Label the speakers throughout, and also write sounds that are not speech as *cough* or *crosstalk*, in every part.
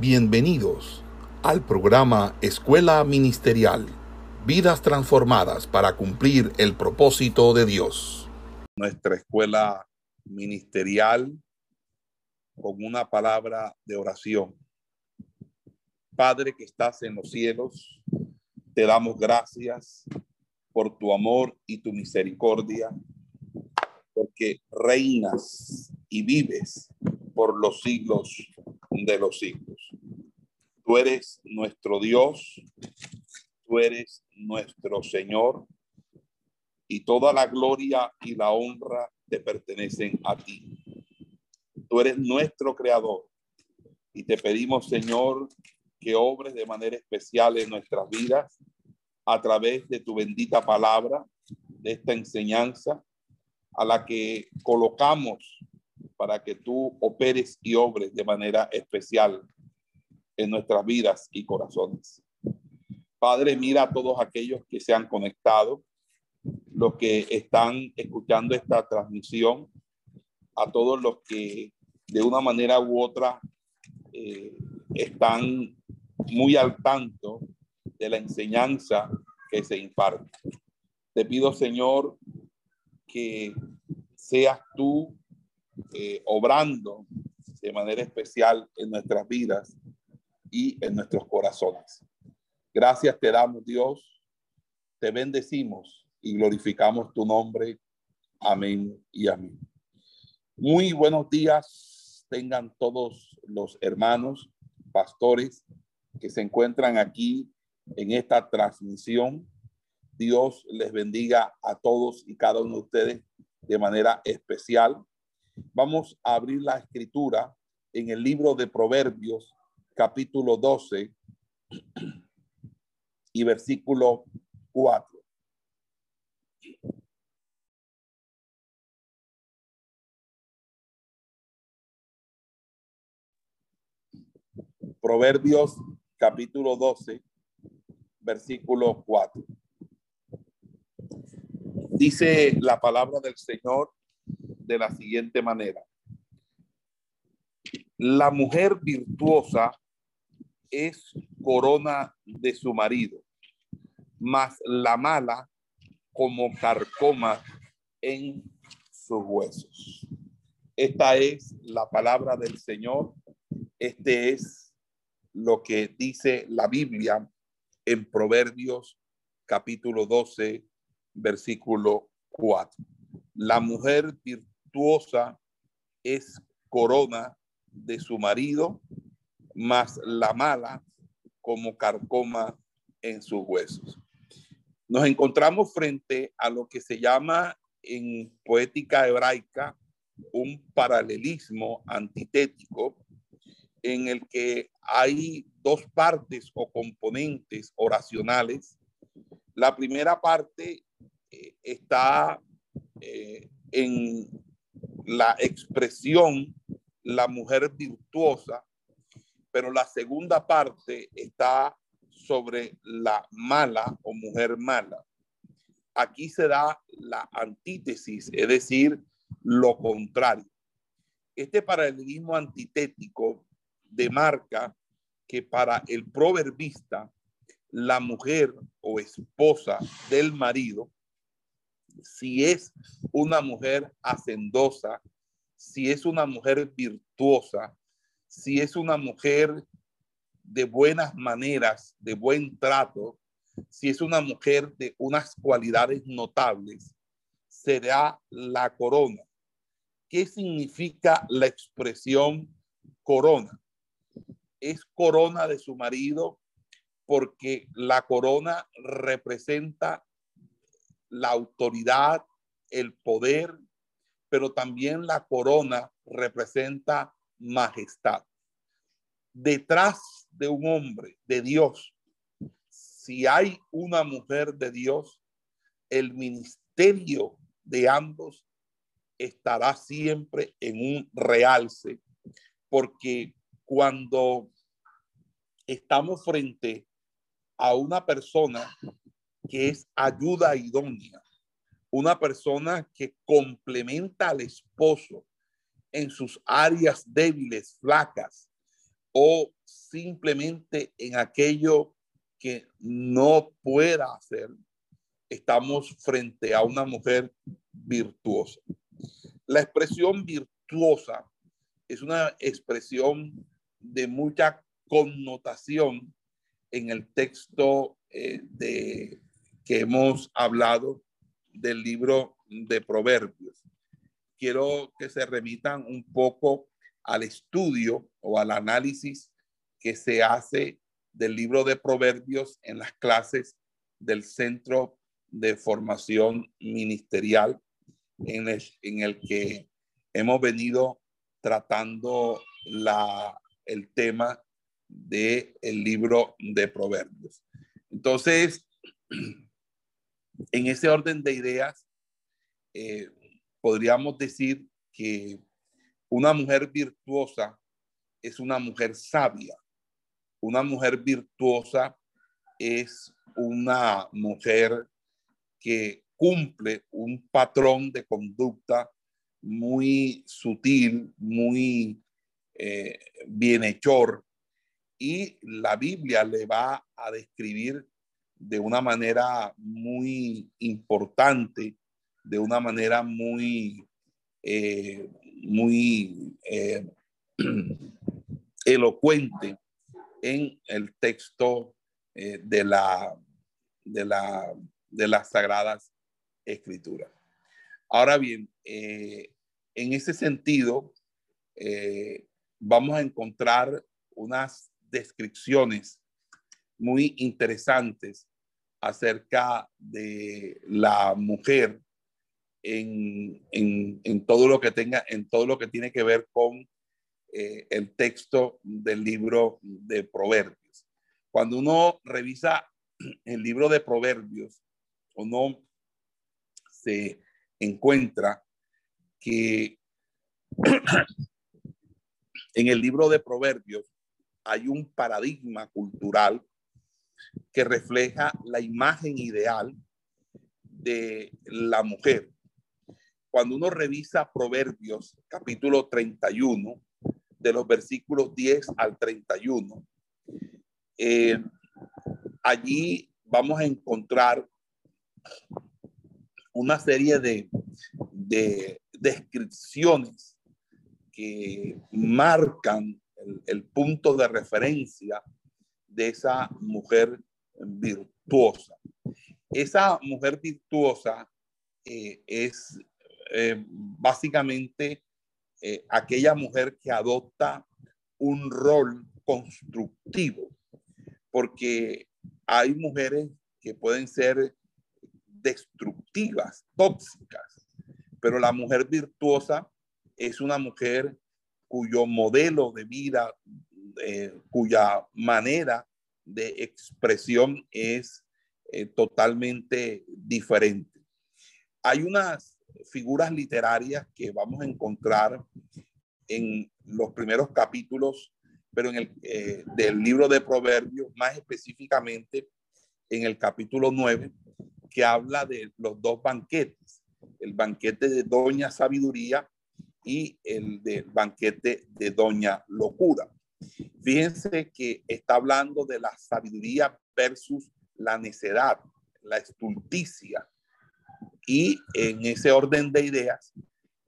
Speaker 1: Bienvenidos al programa Escuela Ministerial, vidas transformadas para cumplir el propósito de Dios.
Speaker 2: Nuestra escuela ministerial con una palabra de oración. Padre que estás en los cielos, te damos gracias por tu amor y tu misericordia, porque reinas y vives por los siglos de los siglos. Tú eres nuestro Dios, tú eres nuestro Señor, y toda la gloria y la honra te pertenecen a ti. Tú eres nuestro creador y te pedimos, Señor, que obres de manera especial en nuestras vidas a través de tu bendita palabra, de esta enseñanza a la que colocamos para que tú operes y obres de manera especial en nuestras vidas y corazones. Padre, mira a todos aquellos que se han conectado, los que están escuchando esta transmisión, a todos los que de una manera u otra eh, están muy al tanto de la enseñanza que se imparte. Te pido, Señor, que seas tú eh, obrando de manera especial en nuestras vidas y en nuestros corazones. Gracias te damos, Dios. Te bendecimos y glorificamos tu nombre. Amén y amén. Muy buenos días tengan todos los hermanos, pastores que se encuentran aquí en esta transmisión. Dios les bendiga a todos y cada uno de ustedes de manera especial. Vamos a abrir la escritura en el libro de Proverbios, capítulo 12 y versículo 4. Proverbios capítulo 12, versículo 4. Dice la palabra del Señor de la siguiente manera. La mujer virtuosa es corona de su marido, mas la mala como carcoma en sus huesos. Esta es la palabra del Señor. Este es lo que dice la Biblia en Proverbios capítulo 12, versículo 4. La mujer virtuosa es corona de su marido, más la mala como carcoma en sus huesos. Nos encontramos frente a lo que se llama en poética hebraica un paralelismo antitético en el que hay dos partes o componentes oracionales. La primera parte eh, está eh, en la expresión la mujer virtuosa, pero la segunda parte está sobre la mala o mujer mala. Aquí se da la antítesis, es decir, lo contrario. Este paralelismo antitético demarca que para el proverbista, la mujer o esposa del marido, si es una mujer hacendosa, si es una mujer virtuosa, si es una mujer de buenas maneras, de buen trato, si es una mujer de unas cualidades notables, será la corona. ¿Qué significa la expresión corona? Es corona de su marido porque la corona representa la autoridad, el poder, pero también la corona representa majestad. Detrás de un hombre, de Dios, si hay una mujer de Dios, el ministerio de ambos estará siempre en un realce, porque cuando estamos frente a una persona que es ayuda idónea, una persona que complementa al esposo en sus áreas débiles, flacas, o simplemente en aquello que no pueda hacer, estamos frente a una mujer virtuosa. La expresión virtuosa es una expresión de mucha connotación en el texto eh, de, que hemos hablado del libro de Proverbios. Quiero que se remitan un poco al estudio o al análisis que se hace del libro de Proverbios en las clases del Centro de Formación Ministerial en el, en el que hemos venido tratando la, el tema del el libro de Proverbios. Entonces, en ese orden de ideas, eh, podríamos decir que una mujer virtuosa es una mujer sabia. Una mujer virtuosa es una mujer que cumple un patrón de conducta muy sutil, muy eh, bienhechor, y la Biblia le va a describir de una manera muy importante, de una manera muy, eh, muy eh, *clears throat* elocuente en el texto eh, de, la, de, la, de las sagradas escrituras. Ahora bien, en ese sentido, vamos a encontrar unas descripciones muy interesantes acerca de la mujer en, en, todo lo que tenga, en todo lo que tiene que ver con eh, el texto del libro de Proverbios. Cuando uno revisa el libro de Proverbios, uno se encuentra que en el libro de Proverbios hay un paradigma cultural que refleja la imagen ideal de la mujer. Cuando uno revisa Proverbios capítulo 31, de los versículos 10 al 31, eh, allí vamos a encontrar una serie de, de descripciones que marcan el, punto de referencia de esa mujer virtuosa. Esa mujer virtuosa eh, es eh, básicamente eh, aquella mujer que adopta un rol constructivo, porque hay mujeres que pueden ser destructivas, tóxicas, pero la mujer virtuosa es una mujer cuyo modelo de vida, eh, cuya manera de expresión es eh, totalmente diferente. Hay unas figuras literarias que vamos a encontrar en los primeros capítulos, pero en el eh, del libro de Proverbios, más específicamente en el capítulo 9, que habla de los dos banquetes, el banquete de Doña Sabiduría y el del banquete de Doña Locura. Fíjense que está hablando de la sabiduría versus la necedad, la estulticia. Y en ese orden de ideas,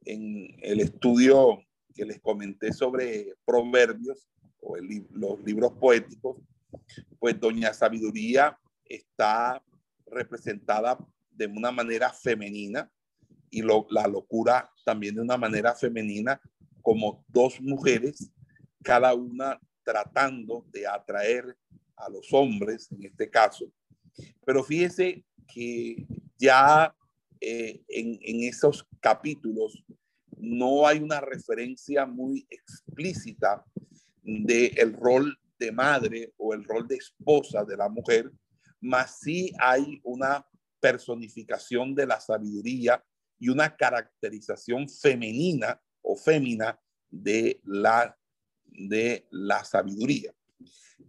Speaker 2: en el estudio que les comenté sobre proverbios o los libros poéticos, pues Doña Sabiduría está representada de una manera femenina y la locura también de una manera femenina, como dos mujeres, cada una tratando de atraer a los hombres, en este caso. Pero fíjese que ya eh, en, esos capítulos no hay una referencia muy explícita del el rol de madre o el rol de esposa de la mujer, más sí hay una personificación de la sabiduría y una caracterización femenina o fémina de la, de la sabiduría.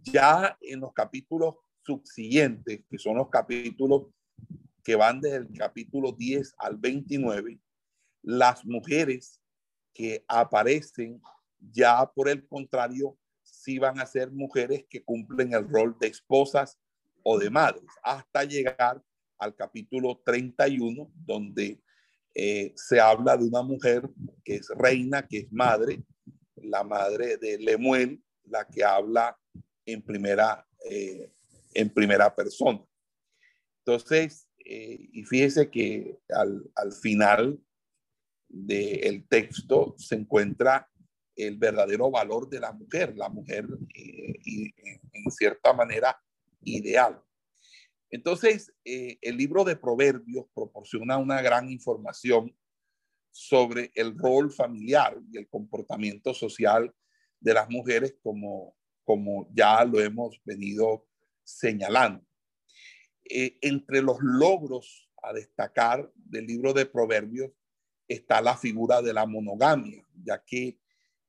Speaker 2: Ya en los capítulos subsiguientes, que son los capítulos que van desde el capítulo 10 al 29, las mujeres que aparecen ya por el contrario sí van a ser mujeres que cumplen el rol de esposas o de madres, hasta llegar al capítulo 31, donde eh, se habla de una mujer que es reina, que es madre, la madre de Lemuel, la que habla en primera, eh, en primera persona. Entonces, eh, y fíjese que al, al final del texto se encuentra el verdadero valor de la mujer, la mujer y, en cierta manera ideal. Entonces, eh, el libro de Proverbios proporciona una gran información sobre el rol familiar y el comportamiento social de las mujeres, como, como ya lo hemos venido señalando. Eh, entre los logros a destacar del libro de Proverbios está la figura de la monogamia, ya que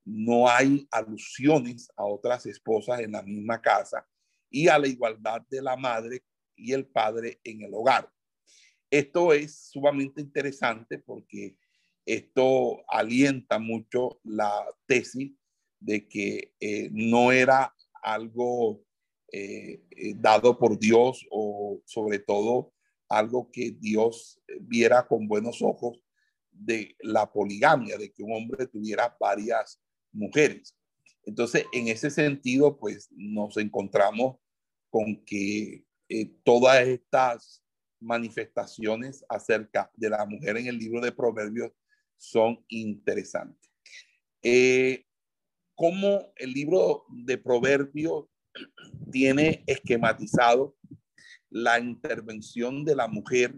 Speaker 2: no hay alusiones a otras esposas en la misma casa y a la igualdad de la madre y el padre en el hogar. Esto es sumamente interesante porque esto alienta mucho la tesis de que eh, no era algo eh, eh, dado por Dios o sobre todo algo que Dios viera con buenos ojos de la poligamia, de que un hombre tuviera varias mujeres. Entonces, en ese sentido, pues nos encontramos con que todas estas manifestaciones acerca de la mujer en el libro de Proverbios son interesantes. Eh, cómo el libro de Proverbios tiene esquematizado la intervención de la mujer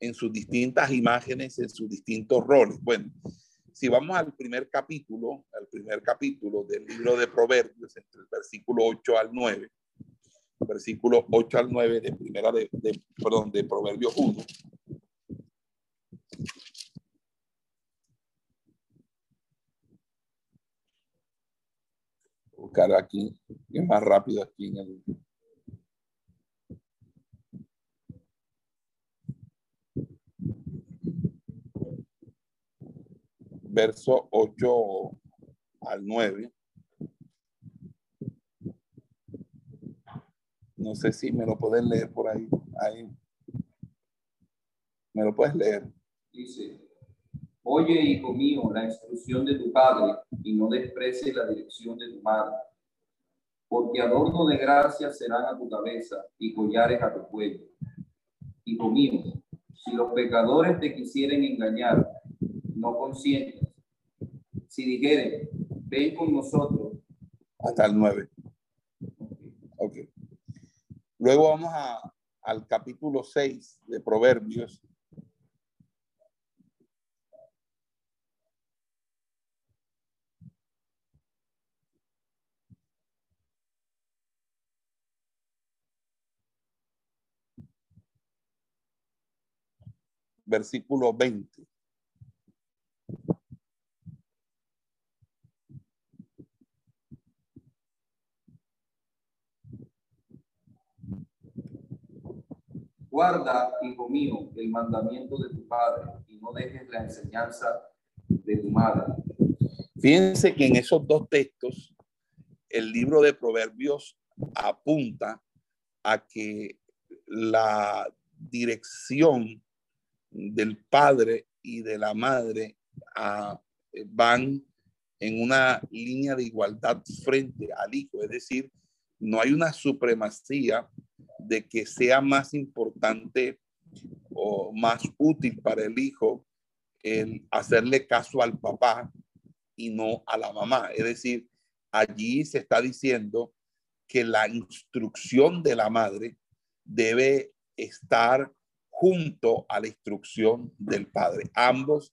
Speaker 2: en sus distintas imágenes, en sus distintos roles. Bueno, si vamos al primer capítulo, al primer capítulo del libro de Proverbios, entre el versículo 8 al 9, versículo 8 al 9 de primera de, perdón, de Proverbios 1. Buscar aquí, es más rápido aquí en el verso 8 al 9. No sé si me lo pueden leer por ahí. ahí. ¿Me lo puedes leer?
Speaker 3: Dice, oye, hijo mío, la instrucción de tu padre y no desprecies la dirección de tu madre, porque adorno de gracia serán a tu cabeza y collares a tu cuello. Hijo mío, si los pecadores te quisieren engañar, no consientas. Si dijeren, ven con nosotros.
Speaker 2: Hasta el 9. Ok. Luego vamos a, al capítulo 6 de Proverbios. Versículo 20.
Speaker 3: Guarda, hijo mío, el mandamiento de tu padre y no dejes la enseñanza de tu madre.
Speaker 2: Fíjense que en esos dos textos, el libro de Proverbios apunta a que la dirección del padre y de la madre ah, van en una línea de igualdad frente al hijo, es decir, no hay una supremacía de que sea más importante o más útil para el hijo el hacerle caso al papá y no a la mamá. Es decir, allí se está diciendo que la instrucción de la madre debe estar junto a la instrucción del padre. Ambos,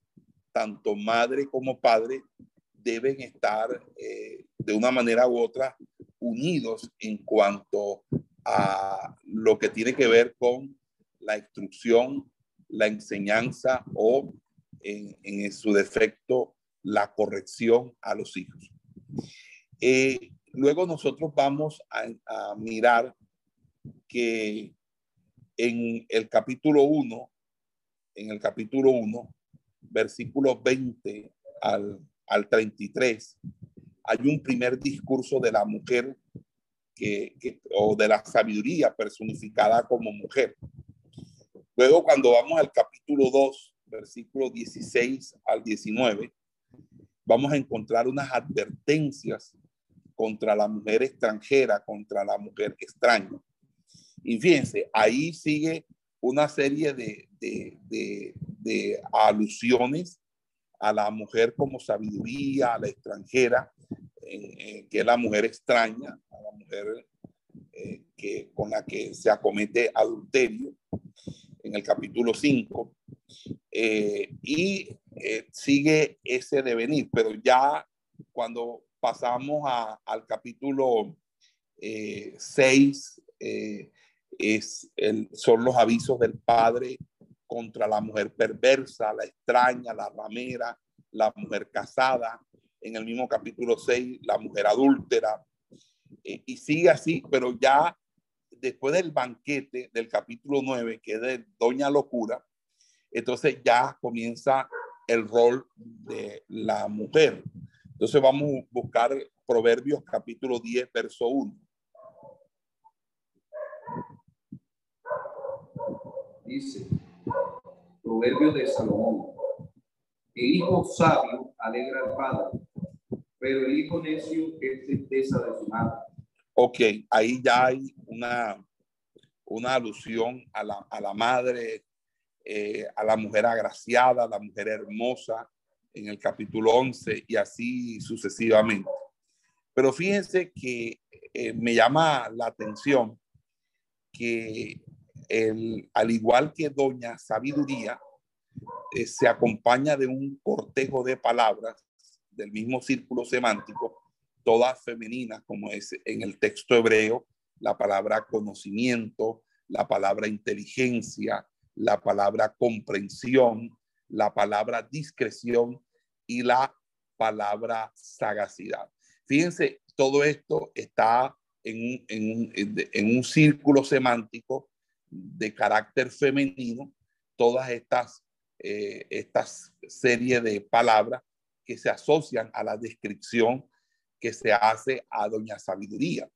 Speaker 2: tanto madre como padre, deben estar eh, de una manera u otra unidos en cuanto a lo que tiene que ver con la instrucción, la enseñanza o, en, su defecto, la corrección a los hijos. Eh, luego nosotros vamos a, mirar que en el capítulo 1, en el capítulo 1, versículos 20 al, al 33, hay un primer discurso de la mujer que, o de la sabiduría personificada como mujer. Luego, cuando vamos al capítulo 2, versículo 16 al 19, vamos a encontrar unas advertencias contra la mujer extranjera, contra la mujer extraña. Y fíjense, ahí sigue una serie de, de, alusiones a la mujer como sabiduría, a la extranjera, que es la mujer extraña, a la mujer eh, que, con la que se acomete adulterio en el capítulo 5. Eh, y eh, sigue ese devenir, pero ya cuando pasamos a, al capítulo 6, es son los avisos del padre contra la mujer perversa, la extraña, la ramera, la mujer casada. En el mismo capítulo 6, la mujer adúltera. Eh, y sigue así, pero ya después del banquete del capítulo 9, que es de Doña Locura, entonces ya comienza el rol de la mujer. Entonces vamos a buscar Proverbios capítulo 10, verso 1.
Speaker 3: Dice, Proverbio de Salomón, el hijo sabio alegra al padre, pero el hijo necio es tristeza de su madre.
Speaker 2: Ok, ahí ya hay una, una alusión a la, a la madre, eh, a la mujer agraciada, a la mujer hermosa, en el capítulo 11 y así sucesivamente. Pero fíjense que eh, me llama la atención que el, al igual que Doña Sabiduría, eh, se acompaña de un cortejo de palabras del mismo círculo semántico, todas femeninas, como es en el texto hebreo, la palabra conocimiento, la palabra inteligencia, la palabra comprensión, la palabra discreción y la palabra sagacidad. Fíjense, todo esto está en en un círculo semántico de carácter femenino todas estas, eh, estas serie de palabras que se asocian a la descripción que se hace a Doña Sabiduría.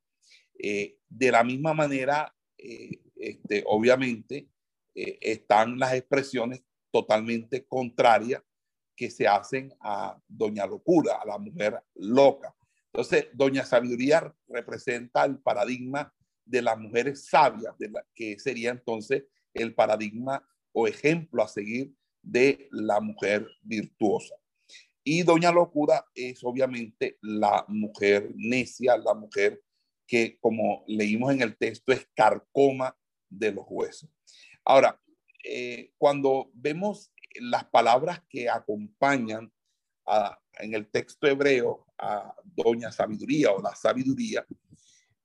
Speaker 2: Eh, de la misma manera, eh, este, obviamente, están las expresiones totalmente contrarias que se hacen a Doña Locura, a la mujer loca. Entonces, Doña Sabiduría representa el paradigma de las mujeres sabias, de la, que sería entonces el paradigma o ejemplo a seguir de la mujer virtuosa. Y Doña Locura es obviamente la mujer necia, la mujer que, como leímos en el texto, es carcoma de los huesos. Ahora, eh, cuando vemos las palabras que acompañan en el texto hebreo a Doña Sabiduría o la sabiduría,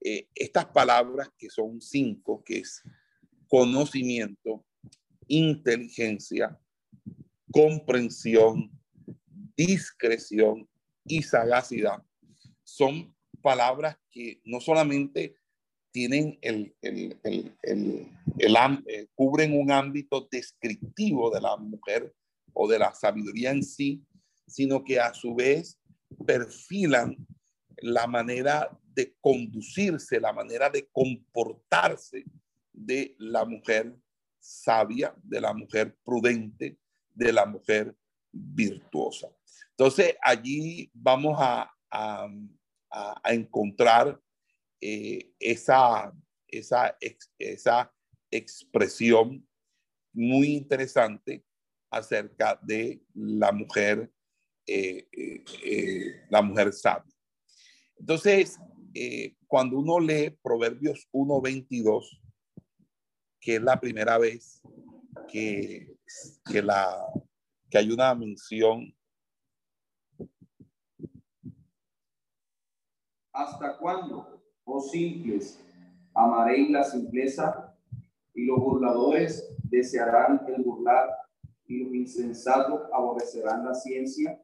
Speaker 2: eh, estas palabras que son cinco, que es conocimiento, inteligencia, comprensión, discreción y sagacidad, son palabras que no solamente tienen el, el, el, eh, cubren un ámbito descriptivo de la mujer o de la sabiduría en sí, sino que a su vez perfilan la manera de conducirse, la manera de comportarse de la mujer sabia, de la mujer prudente, de la mujer virtuosa. Entonces, allí vamos a, encontrar eh, esa, esa, esa expresión muy interesante acerca de la mujer, eh, eh, la mujer sabia. Entonces, eh, cuando uno lee Proverbios 1.22, que es la primera vez que, que, la, que hay una mención.
Speaker 3: ¿Hasta cuándo, oh simples, amaréis la simpleza y los burladores desearán el burlar y los insensatos aborrecerán la ciencia?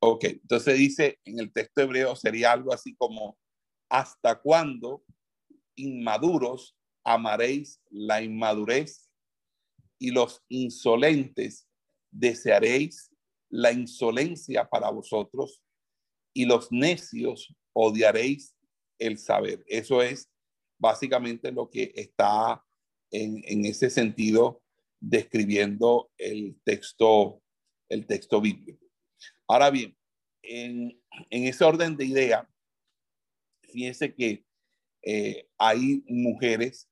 Speaker 2: Ok, entonces dice en el texto hebreo sería algo así como, ¿hasta cuándo inmaduros amaréis la inmadurez y los insolentes desearéis la insolencia para vosotros y los necios odiaréis el saber. Eso es básicamente lo que está en, en ese sentido describiendo el texto, el texto bíblico. Ahora bien, en, ese orden de idea, fíjense que eh, hay mujeres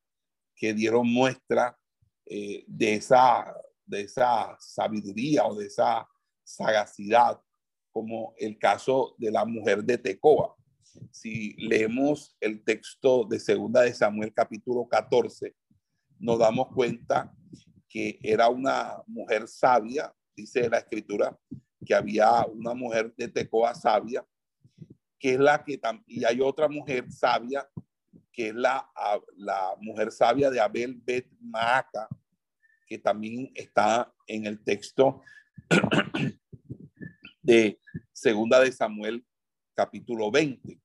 Speaker 2: que dieron muestra eh, de, esa, de esa sabiduría o de esa sagacidad, como el caso de la mujer de Tecoa. Si leemos el texto de Segunda de Samuel capítulo 14, nos damos cuenta que era una mujer sabia, dice la escritura, que había una mujer de Tecoa sabia, que es la que y hay otra mujer sabia, que es la, la mujer sabia de Abel Bet Maaca, que también está en el texto *clears throat* de Segunda de Samuel, capítulo 20.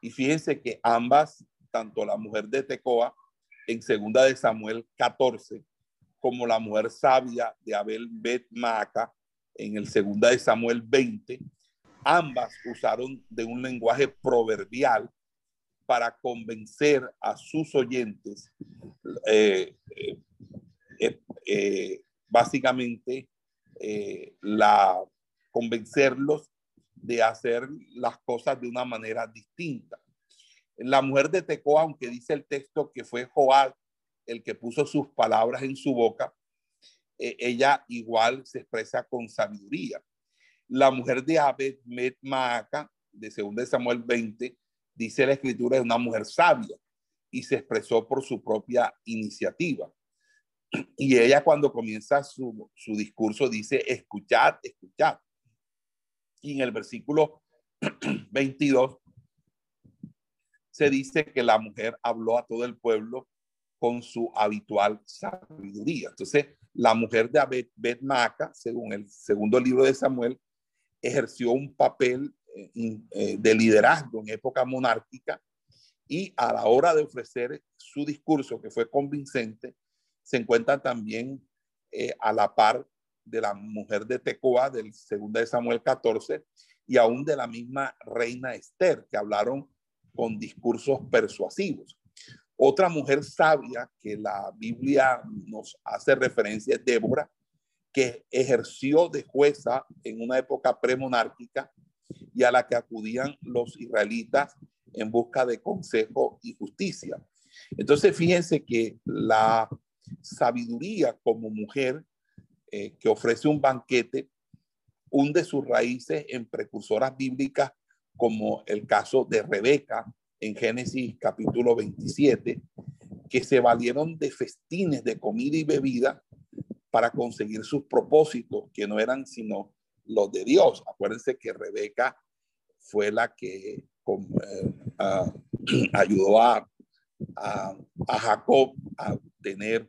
Speaker 2: Y fíjense que ambas, tanto la mujer de Tecoa en Segunda de Samuel 14, como la mujer sabia de Abel Bet Maaca en el Segunda de Samuel 20, ambas usaron de un lenguaje proverbial para convencer a sus oyentes, eh, eh, eh, básicamente, la, convencerlos de hacer las cosas de una manera distinta. La mujer de Tecoa, aunque dice el texto que fue Joab el que puso sus palabras en su boca, ella igual se expresa con sabiduría. La mujer de Abed Met Maaca, de 2 Samuel 20, dice la escritura, es una mujer sabia y se expresó por su propia iniciativa. Y ella cuando comienza su, su discurso dice, escuchad, escuchad. Y en el versículo *clears throat* 22 se dice que la mujer habló a todo el pueblo con su habitual sabiduría. Entonces, la mujer de Abed Bet Maaca, según el segundo libro de Samuel, ejerció un papel eh, eh, de liderazgo en época monárquica y a la hora de ofrecer su discurso, que fue convincente, se encuentra también eh, a la par de la mujer de Tecoa del segundo de Samuel 14 y aún de la misma reina Esther, que hablaron con discursos persuasivos. Otra mujer sabia que la Biblia nos hace referencia es Débora, que ejerció de jueza en una época premonárquica y a la que acudían los israelitas en busca de consejo y justicia. Entonces, fíjense que la sabiduría como mujer eh, que ofrece un banquete hunde sus raíces en precursoras bíblicas como el caso de Rebeca en Génesis capítulo 27, que se valieron de festines de comida y bebida para conseguir sus propósitos, que no eran sino los de Dios. Acuérdense que Rebeca fue la que eh, *clears throat* ayudó a, Jacob a obtener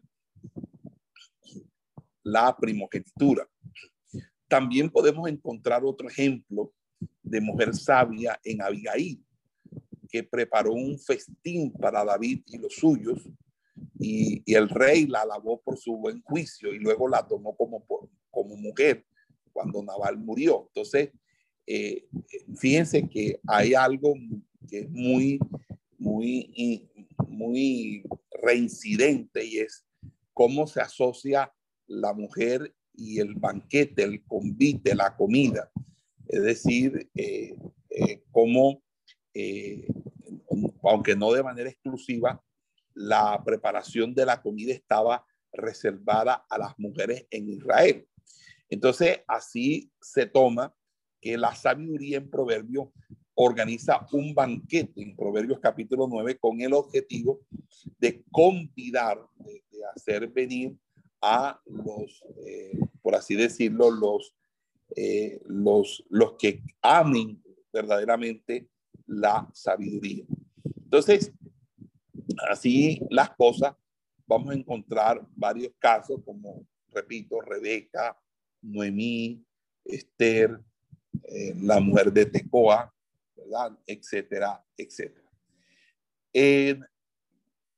Speaker 2: la primogenitura. También podemos encontrar otro ejemplo de mujer sabia en Abigail, que preparó un festín para David y los suyos y, el rey la alabó por su buen juicio y luego la tomó como, como mujer cuando Naval murió. Entonces, eh, fíjense que hay algo que es muy, muy, muy reincidente y es cómo se asocia la mujer y el banquete, el convite, la comida. Es decir, eh, eh, cómo, aunque no de manera exclusiva, la preparación de la comida estaba reservada a las mujeres en Israel. Entonces, así se toma que la sabiduría en Proverbios organiza un banquete en Proverbios capítulo 9 con el objetivo de convidar, de, hacer venir a los, eh, por así decirlo, los, eh, los, los que amen verdaderamente la sabiduría. Entonces, así las cosas, vamos a encontrar varios casos como, repito, Rebeca, Noemí, Esther, eh, la mujer de Tecoa. Etcétera, etcétera.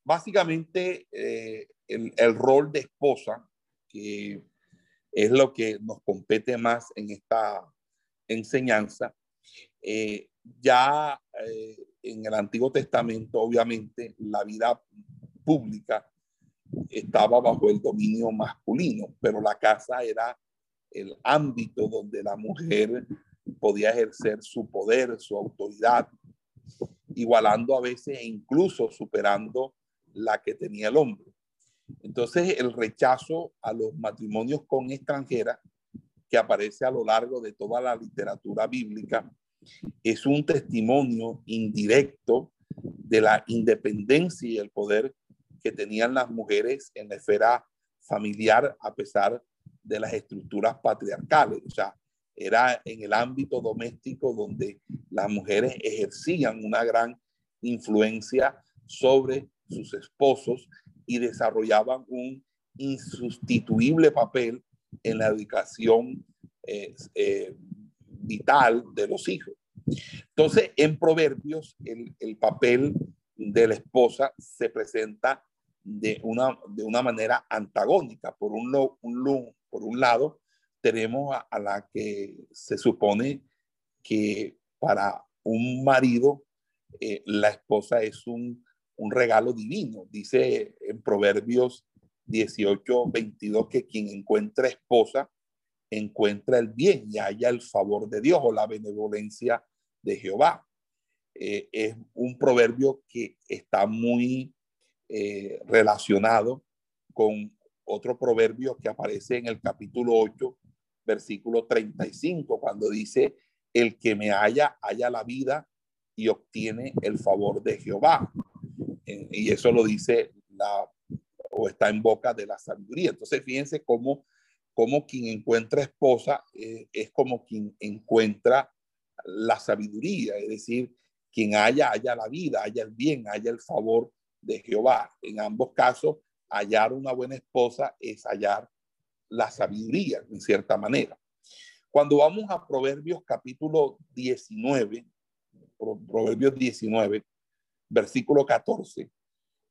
Speaker 2: básicamente, eh, el, el, rol de esposa, que es lo que nos compete más en esta enseñanza, Eh, ya eh, en el Antiguo Testamento, obviamente, la vida pública estaba bajo el dominio masculino, pero la casa era el ámbito donde la mujer podía ejercer su poder, su autoridad, igualando a veces e incluso superando la que tenía el hombre. Entonces, el rechazo a los matrimonios con extranjeras que aparece a lo largo de toda la literatura bíblica es un testimonio indirecto de la independencia y el poder que tenían las mujeres en la esfera familiar a pesar de las estructuras patriarcales. O sea, era en el ámbito doméstico donde las mujeres ejercían una gran influencia sobre sus esposos y desarrollaban un insustituible papel en la educación eh, eh, vital de los hijos. Entonces, en Proverbios, el, el, papel de la esposa se presenta de una, de una manera antagónica. Por un, un por un lado, tenemos a, la que se supone que para un marido eh, la esposa es un, un, regalo divino. Dice en Proverbios 18, 22 que quien encuentra esposa encuentra el bien y haya el favor de Dios o la benevolencia de Jehová. Eh, es un proverbio que está muy eh, relacionado con otro proverbio que aparece en el capítulo 8, versículo 35, cuando dice, el que me haya, haya la vida y obtiene el favor de Jehová. Eh, y eso lo dice la, o está en boca de la sabiduría. Entonces, fíjense cómo como quien encuentra esposa eh, es como quien encuentra la sabiduría, es decir, quien haya, haya la vida, haya el bien, haya el favor de Jehová. En ambos casos, hallar una buena esposa es hallar la sabiduría, en cierta manera. Cuando vamos a Proverbios capítulo 19, Proverbios 19, versículo 14,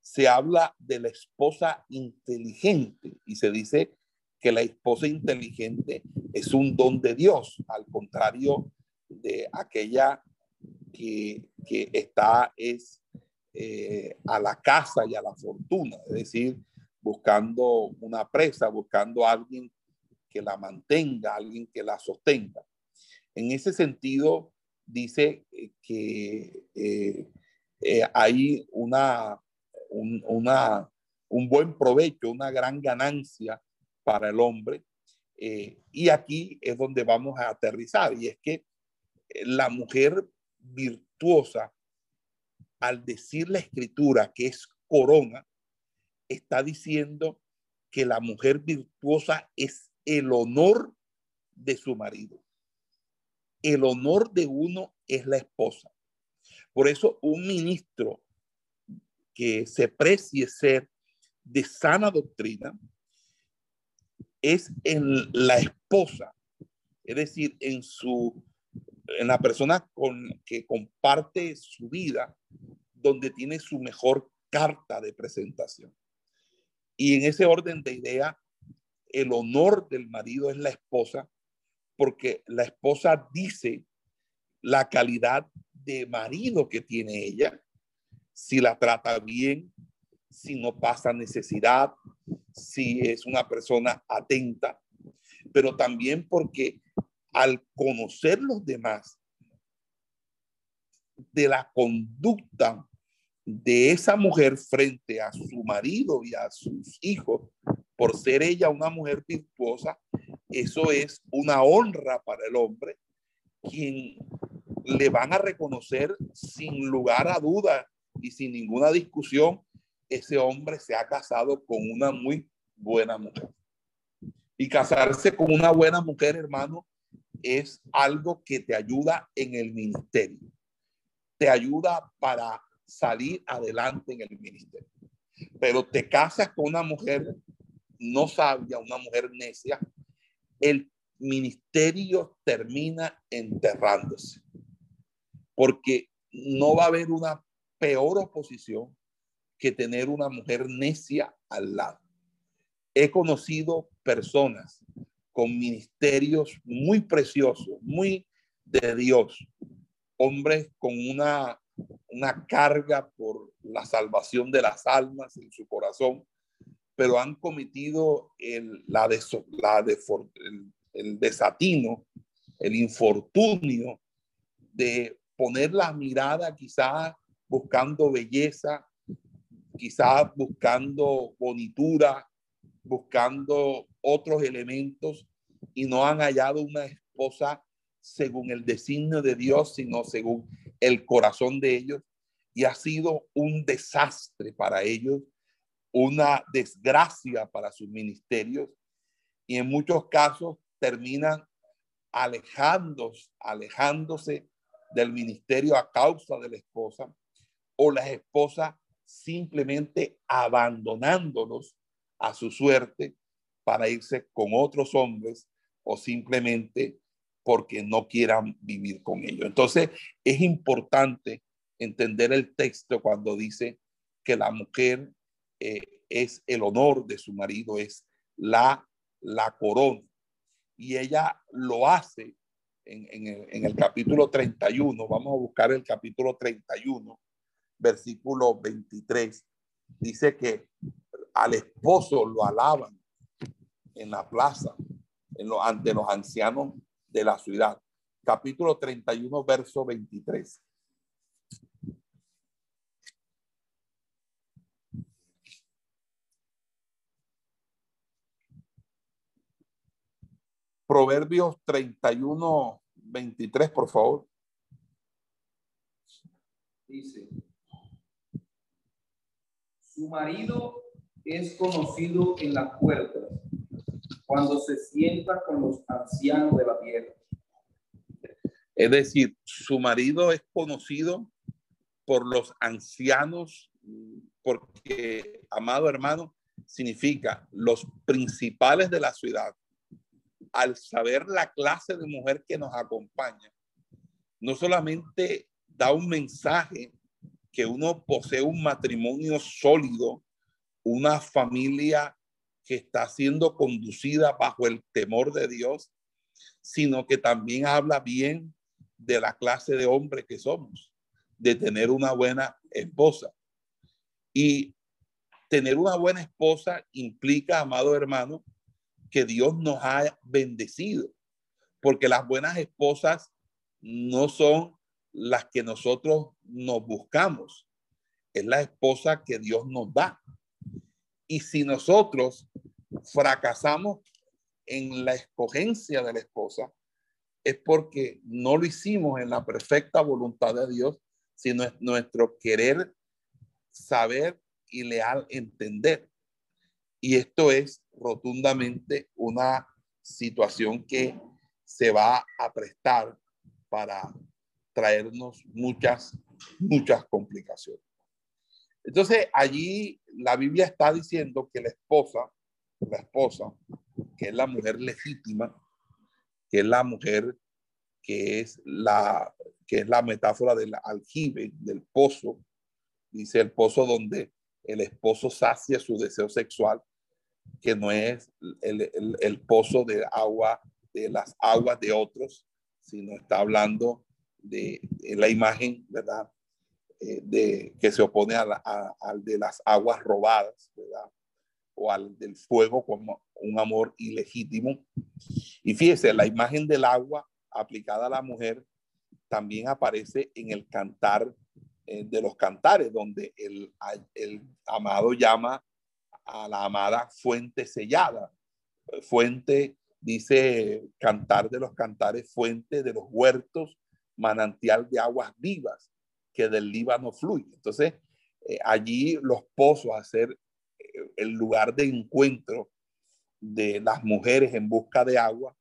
Speaker 2: se habla de la esposa inteligente y se dice que la esposa inteligente es un don de Dios, al contrario de aquella que, está es eh, a la casa y a la fortuna, es decir, buscando una presa, buscando alguien que la mantenga, alguien que la sostenga. En ese sentido, dice que eh, eh, hay una, una, un buen provecho, una gran ganancia para el hombre. Eh, y aquí es donde vamos a aterrizar, y es que eh, la mujer virtuosa, al decir la escritura que es corona, está diciendo que la mujer virtuosa es el honor de su marido. El honor de uno es la esposa. Por eso un ministro que se precie ser de sana doctrina, es en la esposa, es decir, en su en la persona con que comparte su vida, donde tiene su mejor carta de presentación. Y en ese orden de idea, el honor del marido es la esposa, porque la esposa dice la calidad de marido que tiene ella, si la trata bien, si no pasa necesidad, si es una persona atenta, pero también porque al conocer los demás de la conducta de esa mujer frente a su marido y a sus hijos, por ser ella una mujer virtuosa, eso es una honra para el hombre, quien le van a reconocer sin lugar a duda y sin ninguna discusión ese hombre se ha casado con una muy buena mujer. Y casarse con una buena mujer, hermano, es algo que te ayuda en el ministerio. Te ayuda para salir adelante en el ministerio. Pero te casas con una mujer no sabia, una mujer necia, el ministerio termina enterrándose. Porque no va a haber una peor oposición que tener una mujer necia al lado. He conocido personas con ministerios muy preciosos, muy de Dios, hombres con una, una carga por la salvación de las almas en su corazón, pero han cometido el, la, la el desatino, el infortunio de poner la mirada quizás buscando belleza, quizás buscando bonitura, buscando otros elementos y no han hallado una esposa según el designio de Dios, sino según el corazón de ellos. Y ha sido un desastre para ellos, una desgracia para sus ministerios. Y en muchos casos terminan alejándose, alejándose del ministerio a causa de la esposa o la esposa simplemente abandonándolos a su suerte para irse con otros hombres o simplemente porque no quieran vivir con ellos. Entonces, es importante entender el texto cuando dice que la mujer eh, es el honor de su marido, es la, la corona. Y ella lo hace en, en, el, en el capítulo 31. Vamos a buscar el capítulo 31, versículo 23. Dice que al esposo lo alaban en la plaza, en lo, ante los ancianos de la ciudad. Capítulo 31, verso 23. Proverbios 31, 23, por favor.
Speaker 3: Dice, su marido es conocido en las puertas cuando se sienta con los ancianos de la tierra.
Speaker 2: Es decir, su marido es conocido por los ancianos, porque, amado hermano, significa los principales de la ciudad. Al saber la clase de mujer que nos acompaña, no solamente da un mensaje que uno posee un matrimonio sólido, una familia que está siendo conducida bajo el temor de Dios, sino que también habla bien de la clase de hombre que somos, de tener una buena esposa. Y tener una buena esposa implica, amado hermano, que Dios nos ha bendecido, porque las buenas esposas no son las que nosotros nos buscamos, es la esposa que Dios nos da. Y si nosotros fracasamos en la escogencia de la esposa, es porque no lo hicimos en la perfecta voluntad de Dios, sino es nuestro querer saber y leal entender. Y esto es rotundamente una situación que se va a prestar para traernos muchas, muchas complicaciones. Entonces, allí la Biblia está diciendo que la esposa, la esposa, que es la mujer legítima, que es la mujer que es la, que es la metáfora del aljibe, del pozo, dice el pozo donde el esposo sacia su deseo sexual, que no es el, el pozo de agua, de las aguas de otros, sino está hablando de, de la imagen, ¿verdad? Eh, de, que se opone a al de las aguas robadas, ¿verdad? O al del fuego como un amor ilegítimo. Y fíjese, la imagen del agua aplicada a la mujer también aparece en el cantar eh, de los cantares, donde el, el amado llama a la amada fuente sellada. Fuente, dice cantar de los cantares, fuente de los huertos, manantial de aguas vivas que del Líbano fluye. Entonces, eh, allí los pozos a ser eh, el lugar de encuentro de las mujeres en busca de agua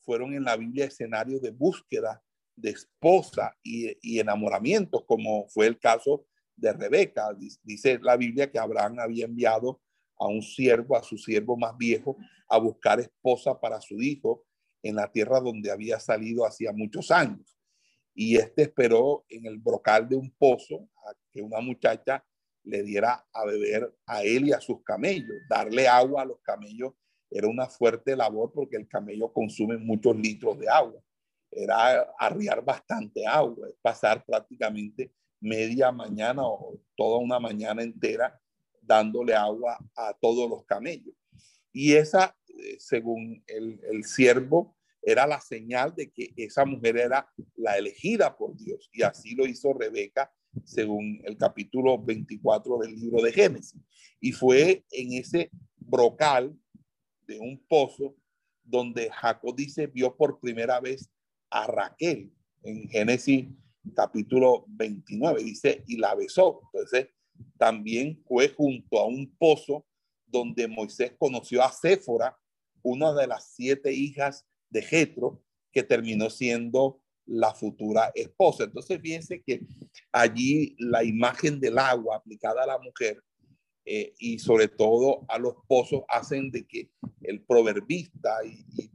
Speaker 2: fueron en la Biblia escenarios de búsqueda de esposa y, y enamoramiento, como fue el caso de Rebeca. Dice la Biblia que Abraham había enviado a un siervo, a su siervo más viejo, a buscar esposa para su hijo en la tierra donde había salido hacía muchos años y este esperó en el brocal de un pozo a que una muchacha le diera a beber a él y a sus camellos. Darle agua a los camellos era una fuerte labor porque el camello consume muchos litros de agua. era arriar bastante agua, pasar prácticamente media mañana o toda una mañana entera dándole agua a todos los camellos. Y esa, eh, según el, el siervo, era la señal de que esa mujer era la elegida por Dios. Y así lo hizo Rebeca, según el capítulo 24 del libro de Génesis. Y fue en ese brocal de un pozo donde Jacob dice, vio por primera vez a Raquel en Génesis capítulo 29, dice, y la besó. Entonces, también fue junto a un pozo donde Moisés conoció a Séfora, una de las siete hijas de Jetro, que terminó siendo la futura esposa. Entonces, fíjense que allí la imagen del agua aplicada a la mujer eh, y sobre todo a los pozos hacen de que el proverbista y,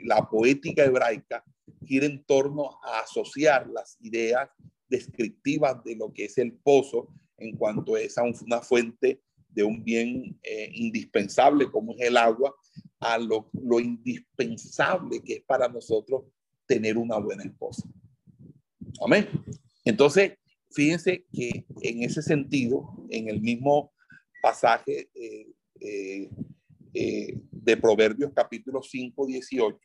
Speaker 2: la poética hebraica gira en torno a asociar las ideas descriptivas de lo que es el pozo en cuanto es a una fuente de un bien eh, indispensable como es el agua, a lo, indispensable que es para nosotros tener una buena esposa. Amén. Entonces, fíjense que en ese sentido, en el mismo pasaje eh, eh, eh, de Proverbios capítulo 5, 18,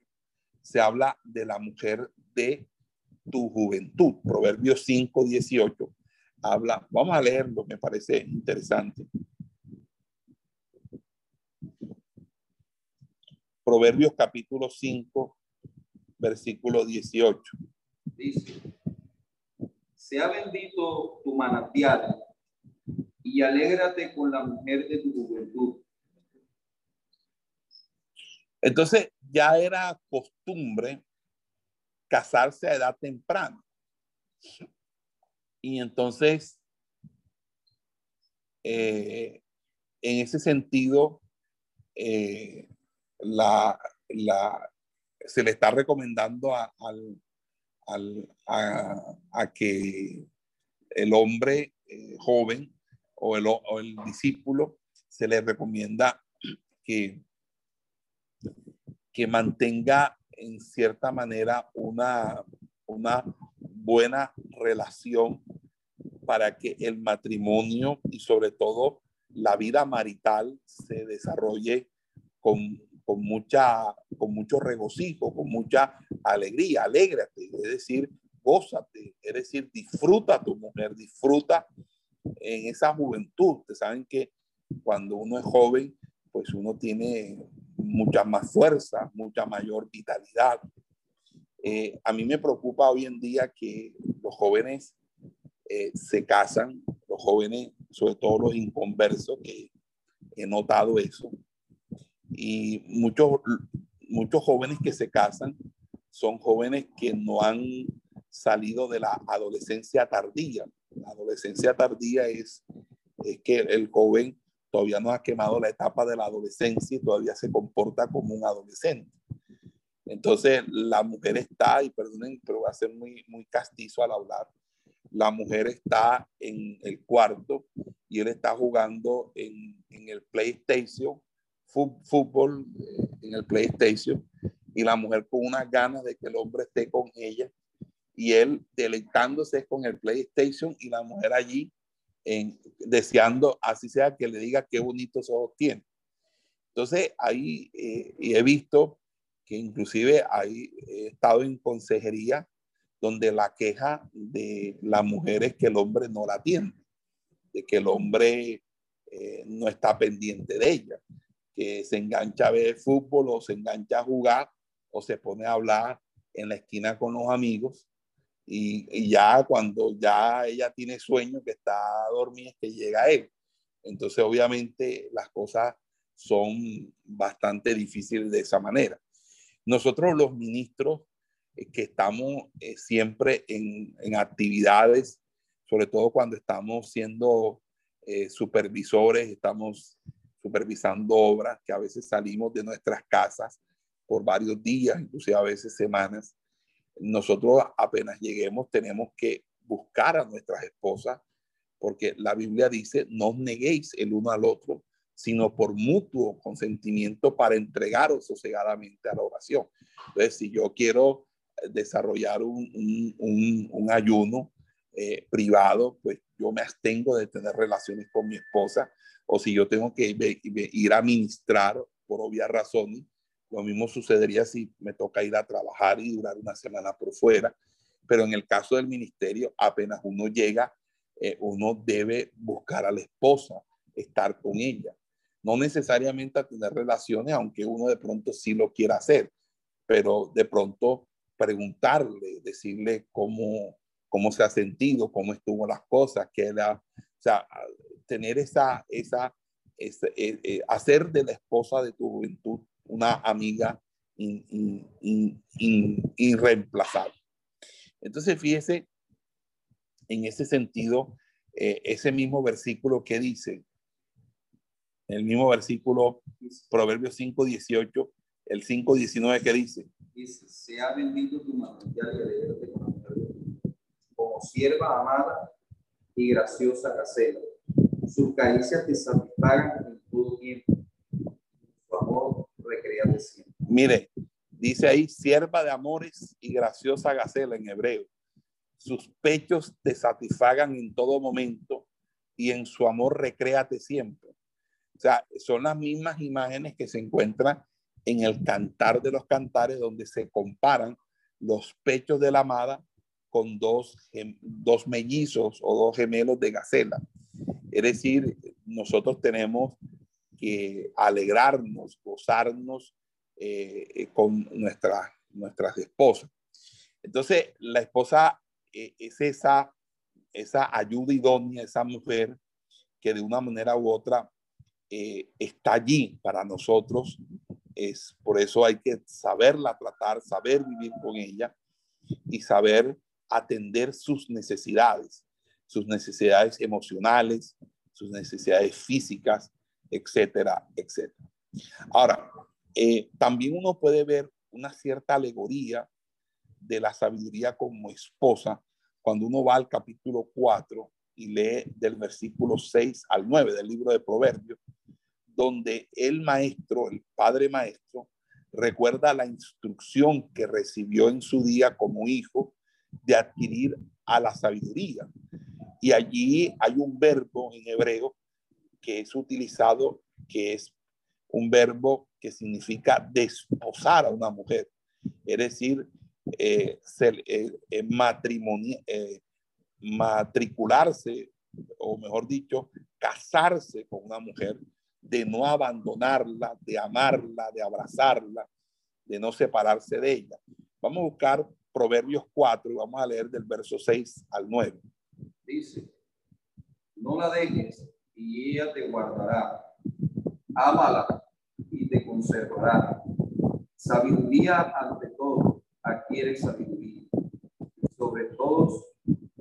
Speaker 2: se habla de la mujer de tu juventud. Proverbios 5, 18 habla, vamos a leerlo, me parece interesante. Proverbios capítulo 5, versículo 18.
Speaker 3: Dice, sea bendito tu manantial y alégrate con la mujer de tu juventud.
Speaker 2: Entonces ya era costumbre casarse a edad temprana. Y entonces, eh, en ese sentido, eh, la, la, se le está recomendando a, a, que el hombre eh, joven o el, o el discípulo, se le recomienda que, que mantenga en cierta manera una, una buena relación para que el matrimonio y sobre todo la vida marital se desarrolle con, con, mucha, con mucho regocijo, con mucha alegría, alégrate, es decir, gózate, es decir, disfruta a tu mujer, disfruta en esa juventud. Ustedes saben que cuando uno es joven, pues uno tiene mucha más fuerza, mucha mayor vitalidad. Eh, a mí me preocupa hoy en día que los jóvenes eh, se casan, los jóvenes, sobre todo los inconversos, que he notado eso. Y muchos, muchos jóvenes que se casan son jóvenes que no han salido de la adolescencia tardía. La adolescencia tardía es, es que el joven todavía no ha quemado la etapa de la adolescencia y todavía se comporta como un adolescente. Entonces, la mujer está, y perdonen, pero va a ser muy, muy castizo al hablar, la mujer está en el cuarto y él está jugando en, en el PlayStation, fútbol eh, en el PlayStation, y la mujer con unas ganas de que el hombre esté con ella y él deleitándose con el PlayStation y la mujer allí en, deseando, así sea que le diga qué bonitos ojos tiene. Entonces ahí eh, he visto que inclusive ahí he estado en consejería donde la queja de la mujer es que el hombre no la atiende, de que el hombre eh, no está pendiente de ella, que se engancha a ver fútbol o se engancha a jugar o se pone a hablar en la esquina con los amigos y, ya cuando ya ella tiene sueño, que está dormida, es que llega él. Entonces, obviamente, las cosas son bastante difíciles de esa manera. Nosotros los ministros eh, que estamos eh, siempre en, en, actividades, sobre todo cuando estamos siendo eh, supervisores, estamos supervisando obras, que a veces salimos de nuestras casas por varios días, inclusive a veces semanas, nosotros apenas lleguemos tenemos que buscar a nuestras esposas, porque la Biblia dice, no os neguéis el uno al otro, sino por mutuo consentimiento para entregaros sosegadamente a la oración. Entonces, si yo quiero desarrollar un, ayuno eh, privado, pues yo me abstengo de tener relaciones con mi esposa o si yo tengo que ir a ministrar por obvias razones, lo mismo sucedería si me toca ir a trabajar y durar una semana por fuera. Pero en el caso del ministerio, apenas uno llega, eh, uno debe buscar a la esposa, estar con ella. No necesariamente a tener relaciones, aunque uno de pronto sí lo quiera hacer, pero de pronto preguntarle, decirle cómo, cómo se ha sentido, cómo estuvo las cosas, que la, o sea, tener esa, esa, esa eh, eh, hacer de la esposa de tu juventud una amiga irreemplazable. Entonces, fíjese, en ese sentido, eh, ese mismo versículo que dice, el mismo versículo, Proverbios 5, 18, el 5, 19 que dice.
Speaker 3: Dice, se ha vendido tu como sierva amada y graciosa casera. Sus caricias te satisfagan en todo tiempo. Su amor recreate siempre.
Speaker 2: Mire, dice ahí, sierva de amores y graciosa gacela en hebreo. Sus pechos te satisfagan en todo momento y en su amor recréate siempre. O sea, son las mismas imágenes que se encuentran en el cantar de los cantares donde se comparan los pechos de la amada con dos, dos mellizos o dos gemelos de gacela. Es decir, nosotros tenemos que alegrarnos, gozarnos eh, con nuestra, nuestras esposas. Entonces, la esposa eh, es esa, esa ayuda idónea, esa mujer que de una manera u otra eh, está allí para nosotros. Es, por eso hay que saberla tratar, saber vivir con ella y saber atender sus necesidades, sus necesidades emocionales, sus necesidades físicas, etcétera, etcétera. Ahora, eh, también uno puede ver una cierta alegoría de la sabiduría como esposa cuando uno va al capítulo 4 y lee del versículo 6 al 9 del libro de Proverbios, donde el maestro, el padre maestro, recuerda la instrucción que recibió en su día como hijo de adquirir a la sabiduría. Y allí hay un verbo en hebreo que es utilizado, que es un verbo que significa desposar a una mujer, es decir, eh, eh, eh, matricularse, o mejor dicho, casarse con una mujer, de no abandonarla, de amarla, de abrazarla, de no separarse de ella. Vamos a buscar Proverbios 4 y vamos a leer del verso 6 al 9.
Speaker 3: Dice, no la dejes y ella te guardará. Ámala y te conservará. Sabiduría ante todo, adquiere sabiduría. Sobre todos,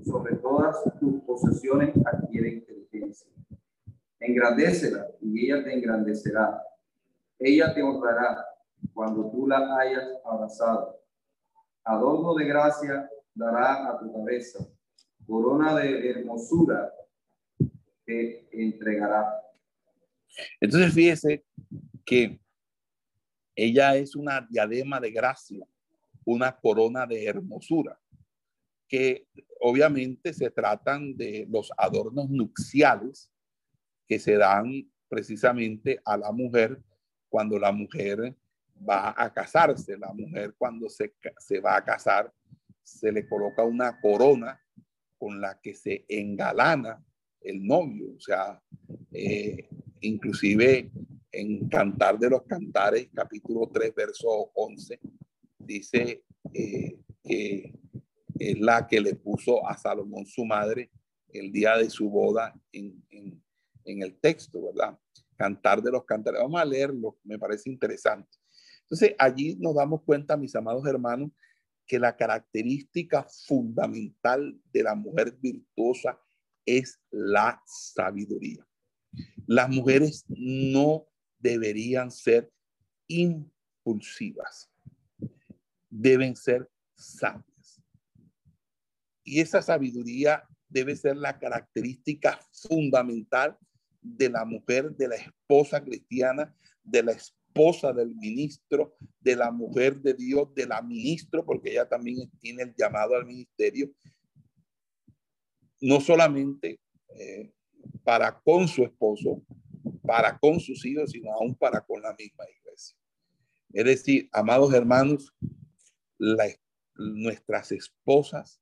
Speaker 3: sobre todas tus posesiones adquiere inteligencia. Engrandécela y ella te engrandecerá. Ella te honrará cuando tú la hayas abrazado adorno de gracia dará a tu cabeza, corona de hermosura te entregará.
Speaker 2: Entonces fíjese que ella es una diadema de gracia, una corona de hermosura, que obviamente se tratan de los adornos nupciales que se dan precisamente a la mujer cuando la mujer va a casarse. La mujer cuando se, se va a casar, se le coloca una corona con la que se engalana el novio. O sea, eh, inclusive en Cantar de los Cantares, capítulo 3, verso 11, dice eh, que es la que le puso a Salomón su madre el día de su boda en, en, en el texto, ¿verdad? Cantar de los Cantares. Vamos a leerlo, me parece interesante. Entonces, allí nos damos cuenta, mis amados hermanos, que la característica fundamental de la mujer virtuosa es la sabiduría. Las mujeres no deberían ser impulsivas, deben ser sabias. Y esa sabiduría debe ser la característica fundamental de la mujer, de la esposa cristiana, de la, esposa del ministro, de la mujer de Dios, de la ministro, porque ella también tiene el llamado al ministerio, no solamente eh, para con su esposo, para con sus hijos, sino aún para con la misma iglesia. Es decir, amados hermanos, nuestras esposas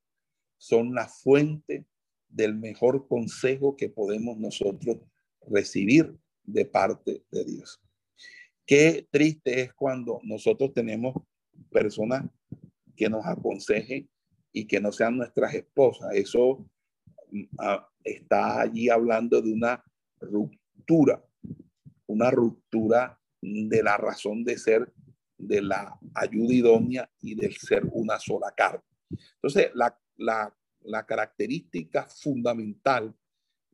Speaker 2: son la fuente del mejor consejo que podemos nosotros recibir de parte de Dios. Qué triste es cuando nosotros tenemos personas que nos aconsejen y que no sean nuestras esposas. Eso mm, ah, está allí hablando de una ruptura, una ruptura de la razón de ser de la ayuda idónea y del ser una sola carne. Entonces, la, la, característica fundamental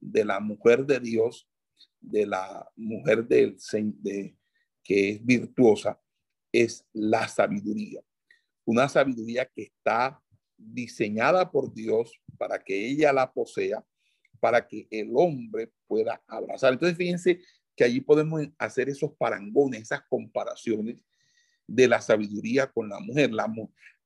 Speaker 2: de la mujer de Dios, de la mujer del, de, que es virtuosa, es la sabiduría. Una sabiduría que está diseñada por Dios para que ella la posea, para que el hombre pueda abrazar. Entonces, fíjense que allí podemos hacer esos parangones, esas comparaciones de la sabiduría con la mujer. La,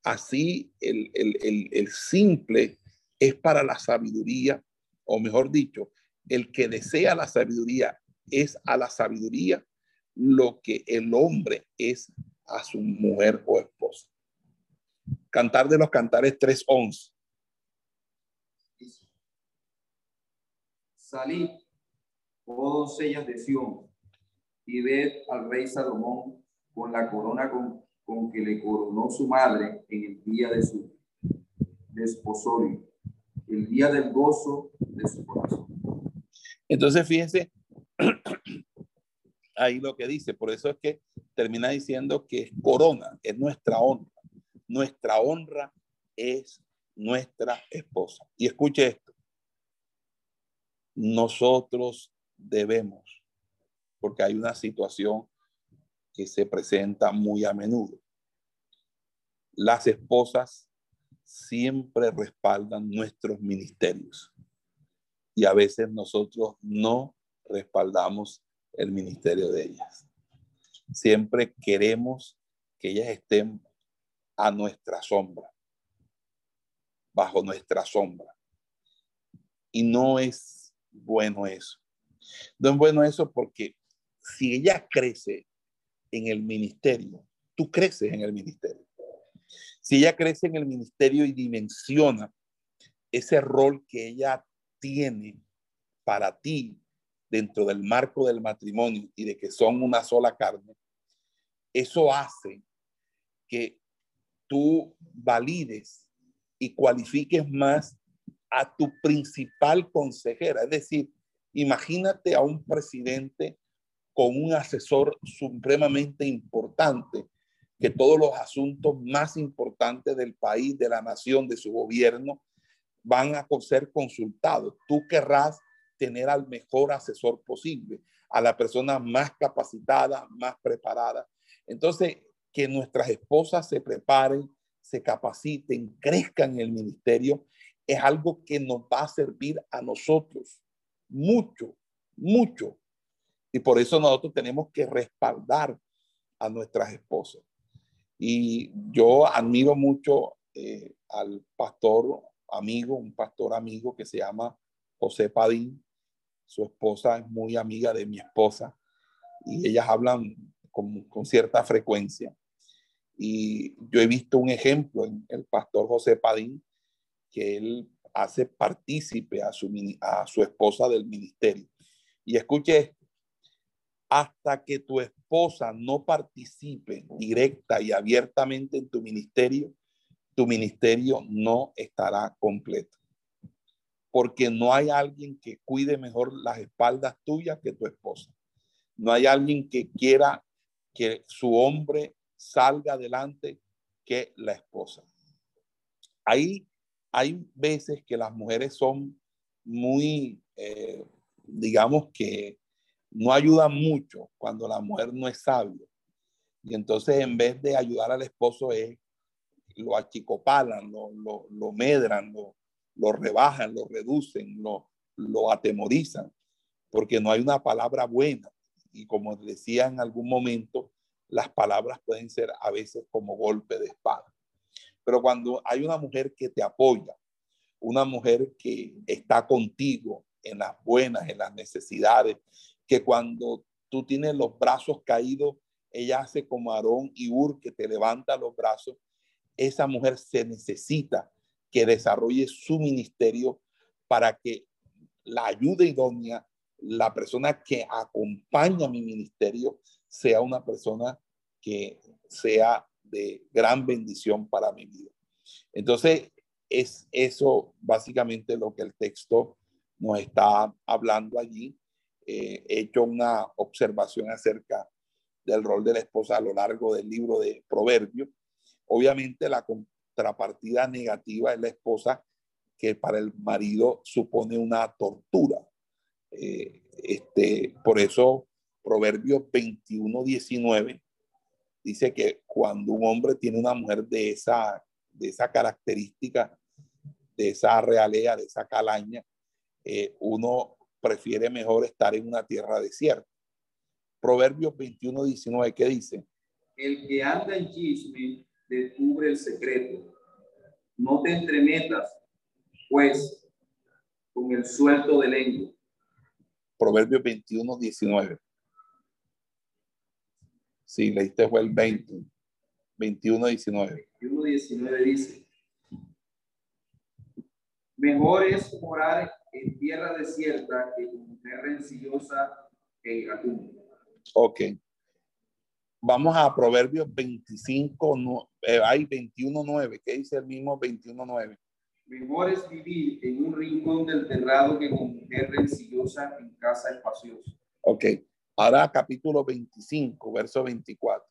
Speaker 2: así, el, el, el simple es para la sabiduría, o mejor dicho, el que desea la sabiduría es a la sabiduría lo que el hombre es a su mujer o esposa. Cantar de los Cantares 3.11.
Speaker 3: Salid, oh doncellas de Sión, y ved al rey Salomón con la corona con, con que le coronó su madre en el día de su desposorio, el día del gozo de su corazón.
Speaker 2: Entonces, fíjense, ahí lo que dice, por eso es que termina diciendo que es corona, es nuestra honra. Nuestra honra es nuestra esposa. Y escuche esto, nosotros debemos, porque hay una situación que se presenta muy a menudo. Las esposas siempre respaldan nuestros ministerios y a veces nosotros no respaldamos el ministerio de ellas. Siempre queremos que ellas estén a nuestra sombra, bajo nuestra sombra. Y no es bueno eso. No es bueno eso porque si ella crece en el ministerio, tú creces en el ministerio. Si ella crece en el ministerio y dimensiona ese rol que ella tiene para ti dentro del marco del matrimonio y de que son una sola carne, eso hace que tú valides y cualifiques más a tu principal consejera. Es decir, imagínate a un presidente con un asesor supremamente importante, que todos los asuntos más importantes del país, de la nación, de su gobierno, van a ser consultados. Tú querrás tener al mejor asesor posible, a la persona más capacitada, más preparada. Entonces, que nuestras esposas se preparen, se capaciten, crezcan en el ministerio, es algo que nos va a servir a nosotros mucho, mucho. Y por eso nosotros tenemos que respaldar a nuestras esposas. Y yo admiro mucho eh, al pastor amigo, un pastor amigo que se llama José Padín. Su esposa es muy amiga de mi esposa y ellas hablan con, cierta frecuencia. Y yo he visto un ejemplo en el pastor José Padín, que él hace partícipe a su, a su esposa del ministerio. Y escuche hasta que tu esposa no participe directa y abiertamente en tu ministerio, tu ministerio no estará completo. Porque no hay alguien que cuide mejor las espaldas tuyas que tu esposa. No hay alguien que quiera que su hombre salga adelante que la esposa. Ahí hay veces que las mujeres son muy, eh, digamos que no ayudan mucho cuando la mujer no es sabia. Y entonces en vez de ayudar al esposo es lo achicopalan, lo, lo, lo medran, lo, lo, rebajan, lo reducen, lo, lo atemorizan, porque no hay una palabra buena. Y como decía en algún momento, las palabras pueden ser a veces como golpe de espada. Pero cuando hay una mujer que te apoya, una mujer que está contigo en las buenas, en las necesidades, que cuando tú tienes los brazos caídos, ella hace como Aarón y Ur que te levanta los brazos. Esa mujer se necesita que desarrolle su ministerio para que la ayuda idónea, la persona que acompaña mi ministerio, sea una persona que sea de gran bendición para mi vida. Entonces, es eso básicamente lo que el texto nos está hablando allí. Eh, he hecho una observación acerca del rol de la esposa a lo largo del libro de Proverbios. Obviamente la contrapartida negativa es la esposa que para el marido supone una tortura. Eh, este, por eso Proverbios 21, 19 dice que cuando un hombre tiene una mujer de esa, de esa característica, de esa realea, de esa calaña, eh, uno prefiere mejor estar en una tierra desierta. Proverbios 21, 19, ¿qué dice?
Speaker 3: El que anda en chisme descubre el secreto. No te entremetas, pues, con el suelto de lengua.
Speaker 2: Proverbios 21, 19. Sí, leíste fue el 20. 21, 19.
Speaker 3: 21, 19 dice. Mejor es morar en tierra desierta que con tierra rencillosa en atún.
Speaker 2: Ok. Vamos a Proverbios 25, no, eh, hay 21, 9. ¿Qué dice el mismo 21, 9?
Speaker 3: Mejor es vivir en un rincón del terrado que con mujer rencillosa en casa espaciosa.
Speaker 2: Ok. Ahora capítulo 25, verso 24.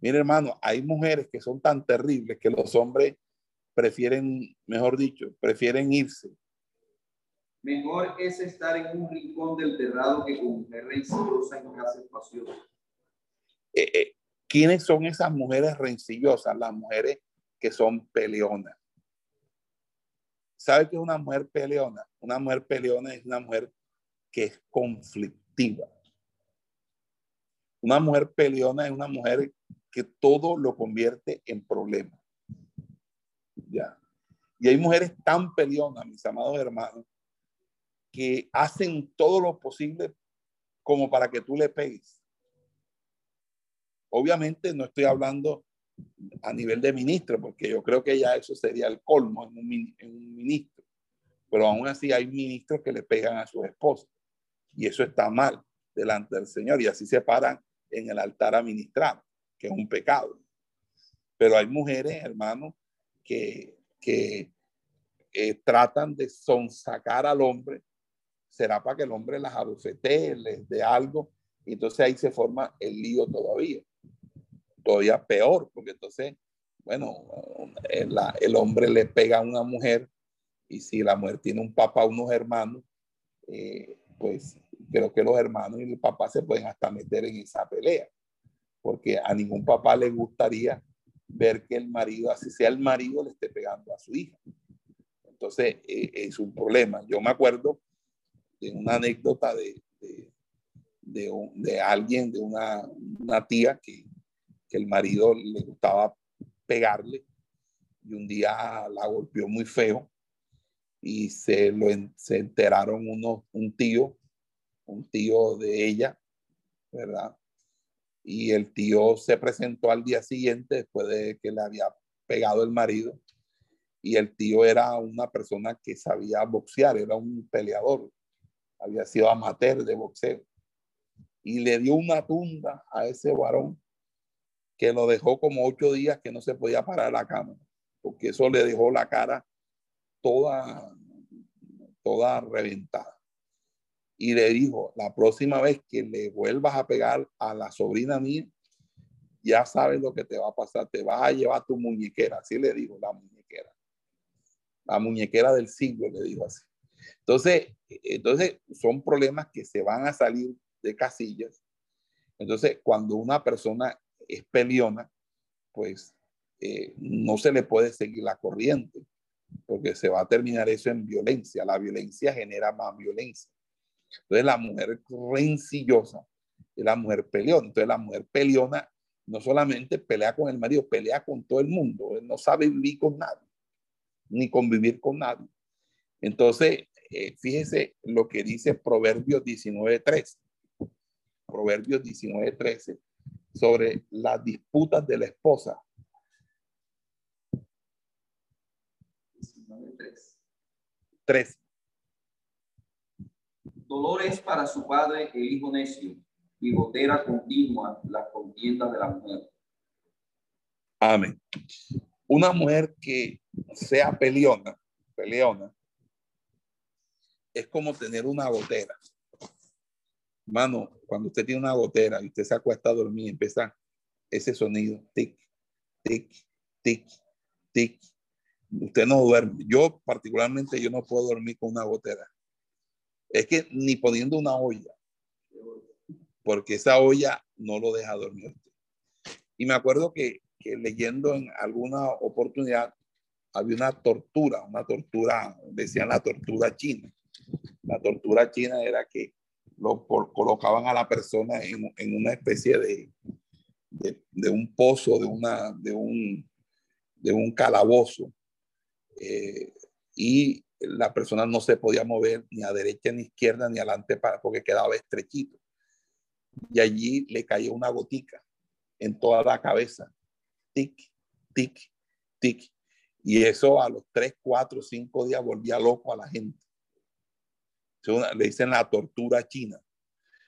Speaker 2: Mire, hermano, hay mujeres que son tan terribles que los hombres prefieren, mejor dicho, prefieren irse.
Speaker 3: Mejor es estar en un rincón del terrado que con mujer rencillosa en casa espaciosa.
Speaker 2: Eh, eh, ¿Quiénes son esas mujeres rencillosas? Las mujeres que son peleonas. ¿Sabe qué es una mujer peleona? Una mujer peleona es una mujer que es conflictiva. Una mujer peleona es una mujer que todo lo convierte en problema. Ya. Y hay mujeres tan peleonas, mis amados hermanos, que hacen todo lo posible como para que tú le pegues. Obviamente no estoy hablando a nivel de ministro, porque yo creo que ya eso sería el colmo en un, ministro. Pero aún así hay ministros que le pegan a sus esposas. Y eso está mal delante del Señor. Y así se paran en el altar a ministrar, que es un pecado. Pero hay mujeres, hermanos, que, que eh, tratan de sonsacar al hombre. Será para que el hombre las abofetee, les dé algo. Y entonces ahí se forma el lío todavía. Todavía peor, porque entonces, bueno, el, el hombre le pega a una mujer y si la mujer tiene un papá, unos hermanos, eh, pues creo que los hermanos y el papá se pueden hasta meter en esa pelea, porque a ningún papá le gustaría ver que el marido, así sea el marido, le esté pegando a su hija. Entonces, eh, es un problema. Yo me acuerdo de una anécdota de, de, de, alguien, de una, una tía que, que el marido le gustaba pegarle y un día la golpeó muy feo y se lo se enteraron uno, un tío, un tío de ella, ¿verdad? Y el tío se presentó al día siguiente después de que le había pegado el marido. Y el tío era una persona que sabía boxear, era un peleador, había sido amateur de boxeo. Y le dio una tunda a ese varón que lo dejó como ocho días que no se podía parar la cama, porque eso le dejó la cara toda, toda reventada. Y le dijo, la próxima vez que le vuelvas a pegar a la sobrina mía, ya sabes lo que te va a pasar, te vas a llevar tu muñequera, así le dijo la muñequera. La muñequera del siglo, le dijo así. Entonces, entonces son problemas que se van a salir de casillas. Entonces, cuando una persona es peleona, pues eh, no se le puede seguir la corriente porque se va a terminar eso en violencia. La violencia genera más violencia. Entonces la mujer rencillosa es la mujer peleona. Entonces la mujer peleona no solamente pelea con el marido, pelea con todo el mundo. no sabe vivir con nadie, ni convivir con nadie. Entonces, eh, fíjese lo que dice Proverbios 19.13. Proverbios 19.13 sobre las disputas de la esposa. 13.
Speaker 3: Dolor es para su padre el hijo necio y gotera continua las contiendas de la mujer.
Speaker 2: Amén. Una mujer que sea peleona, peleona, es como tener una gotera. Mano, cuando usted tiene una gotera y usted se acuesta a dormir, empieza ese sonido, tic, tic, tic, tic. Usted no duerme. Yo particularmente, yo no puedo dormir con una gotera. Es que ni poniendo una olla, porque esa olla no lo deja dormir. Y me acuerdo que, que leyendo en alguna oportunidad, había una tortura, una tortura, decían la tortura china. La tortura china era que lo colocaban a la persona en, una especie de, de, un pozo, de, una, de, un, calabozo. Eh, y la persona no se podía mover ni a derecha ni izquierda ni adelante para, porque quedaba estrechito. Y allí le caía una gotica en toda la cabeza. Tic, tic, tic. Y eso a los 3, 4, 5 días volvía loco a la gente. Le dicen la tortura china.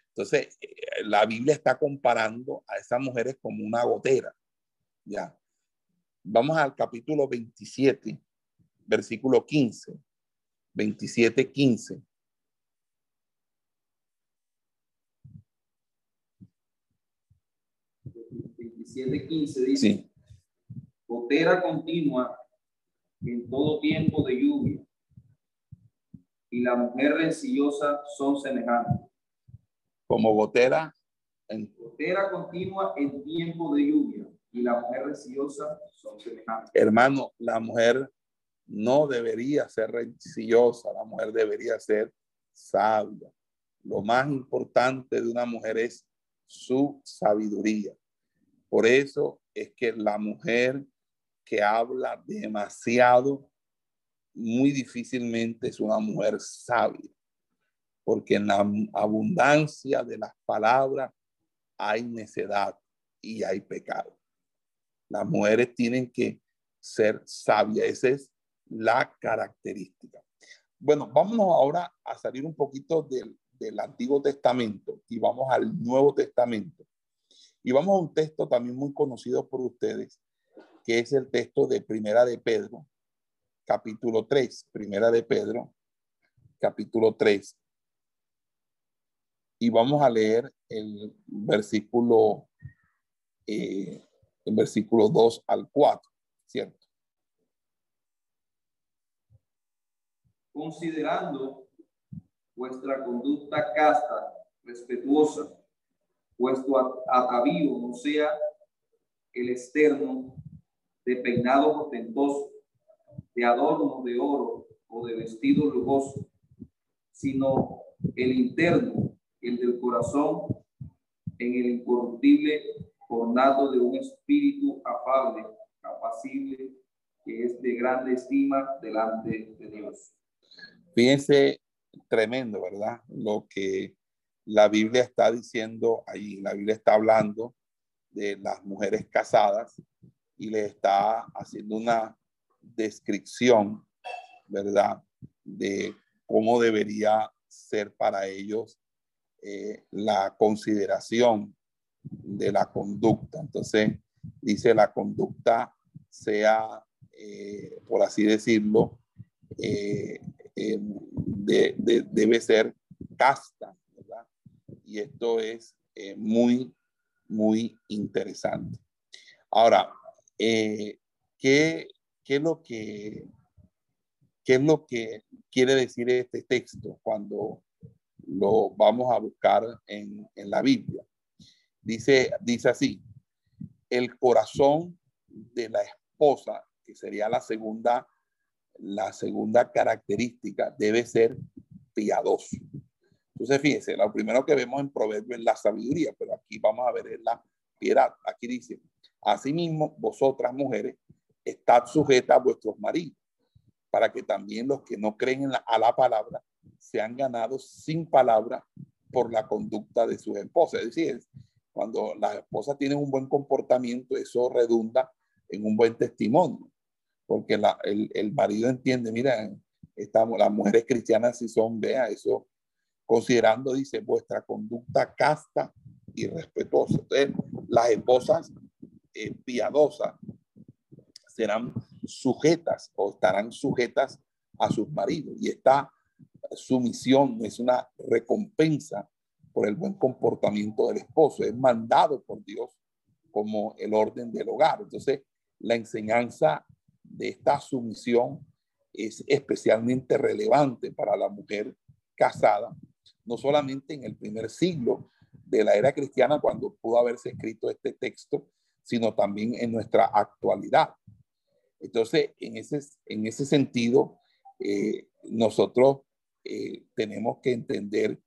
Speaker 2: Entonces, eh, la Biblia está comparando a esas mujeres como una gotera. Ya. Vamos al capítulo 27, versículo 15. 27, 15.
Speaker 3: dice, sí. gotera continua en todo tiempo de lluvia, y la mujer rencillosa son semejantes.
Speaker 2: Como gotera. En...
Speaker 3: Gotera continua en tiempo de lluvia, y la mujer rencillosa son semejantes.
Speaker 2: Hermano, la mujer no debería ser rencillosa, la mujer debería ser sabia. Lo más importante de una mujer es su sabiduría. Por eso es que la mujer que habla demasiado, muy difícilmente es una mujer sabia, porque en la abundancia de las palabras hay necedad y hay pecado. Las mujeres tienen que ser sabias, esa es la característica. Bueno, vámonos ahora a salir un poquito del, del Antiguo Testamento y vamos al Nuevo Testamento. Y vamos a un texto también muy conocido por ustedes, que es el texto de Primera de Pedro, capítulo 3, Primera de Pedro, capítulo 3. Y vamos a leer el versículo, eh, el versículo 2 al 4, ¿cierto?
Speaker 3: Considerando vuestra conducta casta, respetuosa, vuestro atavío no sea el externo de peinado ostentoso, de adorno de oro o de vestido lujoso, sino el interno, el del corazón, en el incorruptible ornado de un espíritu afable, apacible, que es de grande estima delante de Dios.
Speaker 2: Fíjense, tremendo, ¿verdad? Lo que la Biblia está diciendo ahí, la Biblia está hablando de las mujeres casadas y le está haciendo una descripción, ¿verdad? De cómo debería ser para ellos eh, la consideración de la conducta. Entonces, dice la conducta sea, eh, por así decirlo, eh, debe ser casta, ¿verdad? Y esto es muy, muy interesante. Ahora, ¿qué, ¿qué, es lo que, ¿Qué es lo que quiere decir este texto cuando lo vamos a buscar en, en la Biblia? Dice, dice así, el corazón de la esposa, que sería la segunda, la segunda característica, debe ser piadoso. Entonces, fíjense, lo primero que vemos en Proverbios es la sabiduría, pero aquí vamos a ver la piedad. Aquí dice, asimismo, vosotras mujeres, estad sujetas a vuestros maridos, para que también los que no creen a la palabra sean ganados sin palabra por la conducta de sus esposas. Es decir, cuando las esposas tienen un buen comportamiento, eso redunda en un buen testimonio, porque el, el, marido entiende, mira, estamos, las mujeres cristianas si son, vea, eso, considerando, dice, vuestra conducta casta y respetuosa. Entonces, las esposas eh, piadosas serán sujetas o estarán sujetas a sus maridos y esta sumisión es una recompensa por el buen comportamiento del esposo, es mandado por Dios como el orden del hogar. Entonces, la enseñanza de esta sumisión es especialmente relevante para la mujer casada, no solamente en el primer siglo de la era cristiana, cuando pudo haberse escrito este texto, sino también en nuestra actualidad. Entonces, en ese, en ese sentido, eh, nosotros eh, tenemos que entender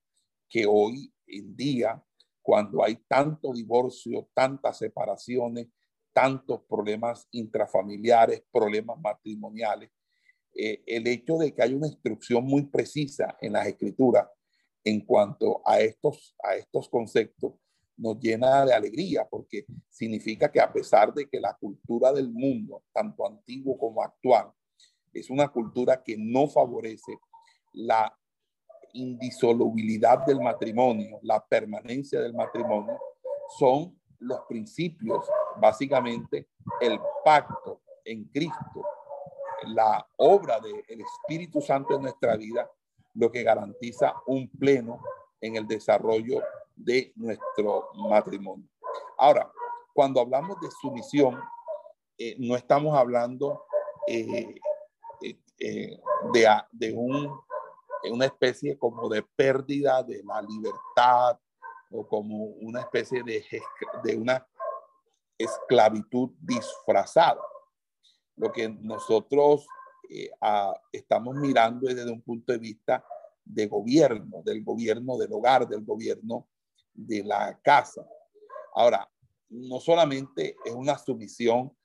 Speaker 2: que hoy en día, cuando hay tanto divorcio, tantas separaciones, tantos problemas intrafamiliares, problemas matrimoniales, eh, el hecho de que hay una instrucción muy precisa en las escrituras en cuanto a estos, a estos conceptos nos llena de alegría porque significa que a pesar de que la cultura del mundo, tanto antiguo como actual, es una cultura que no favorece la indisolubilidad del matrimonio, la permanencia del matrimonio, son los principios, básicamente el pacto en Cristo, la obra del Espíritu Santo en nuestra vida, lo que garantiza un pleno en el desarrollo de nuestro matrimonio. Ahora, cuando hablamos de sumisión, eh, no estamos hablando eh, eh, de, de un una especie como de pérdida de la libertad o como una especie de, de una esclavitud disfrazada. Lo que nosotros eh, estamos mirando es desde un punto de vista de gobierno, del gobierno del hogar, del gobierno de la casa. Ahora, no solamente es una sumisión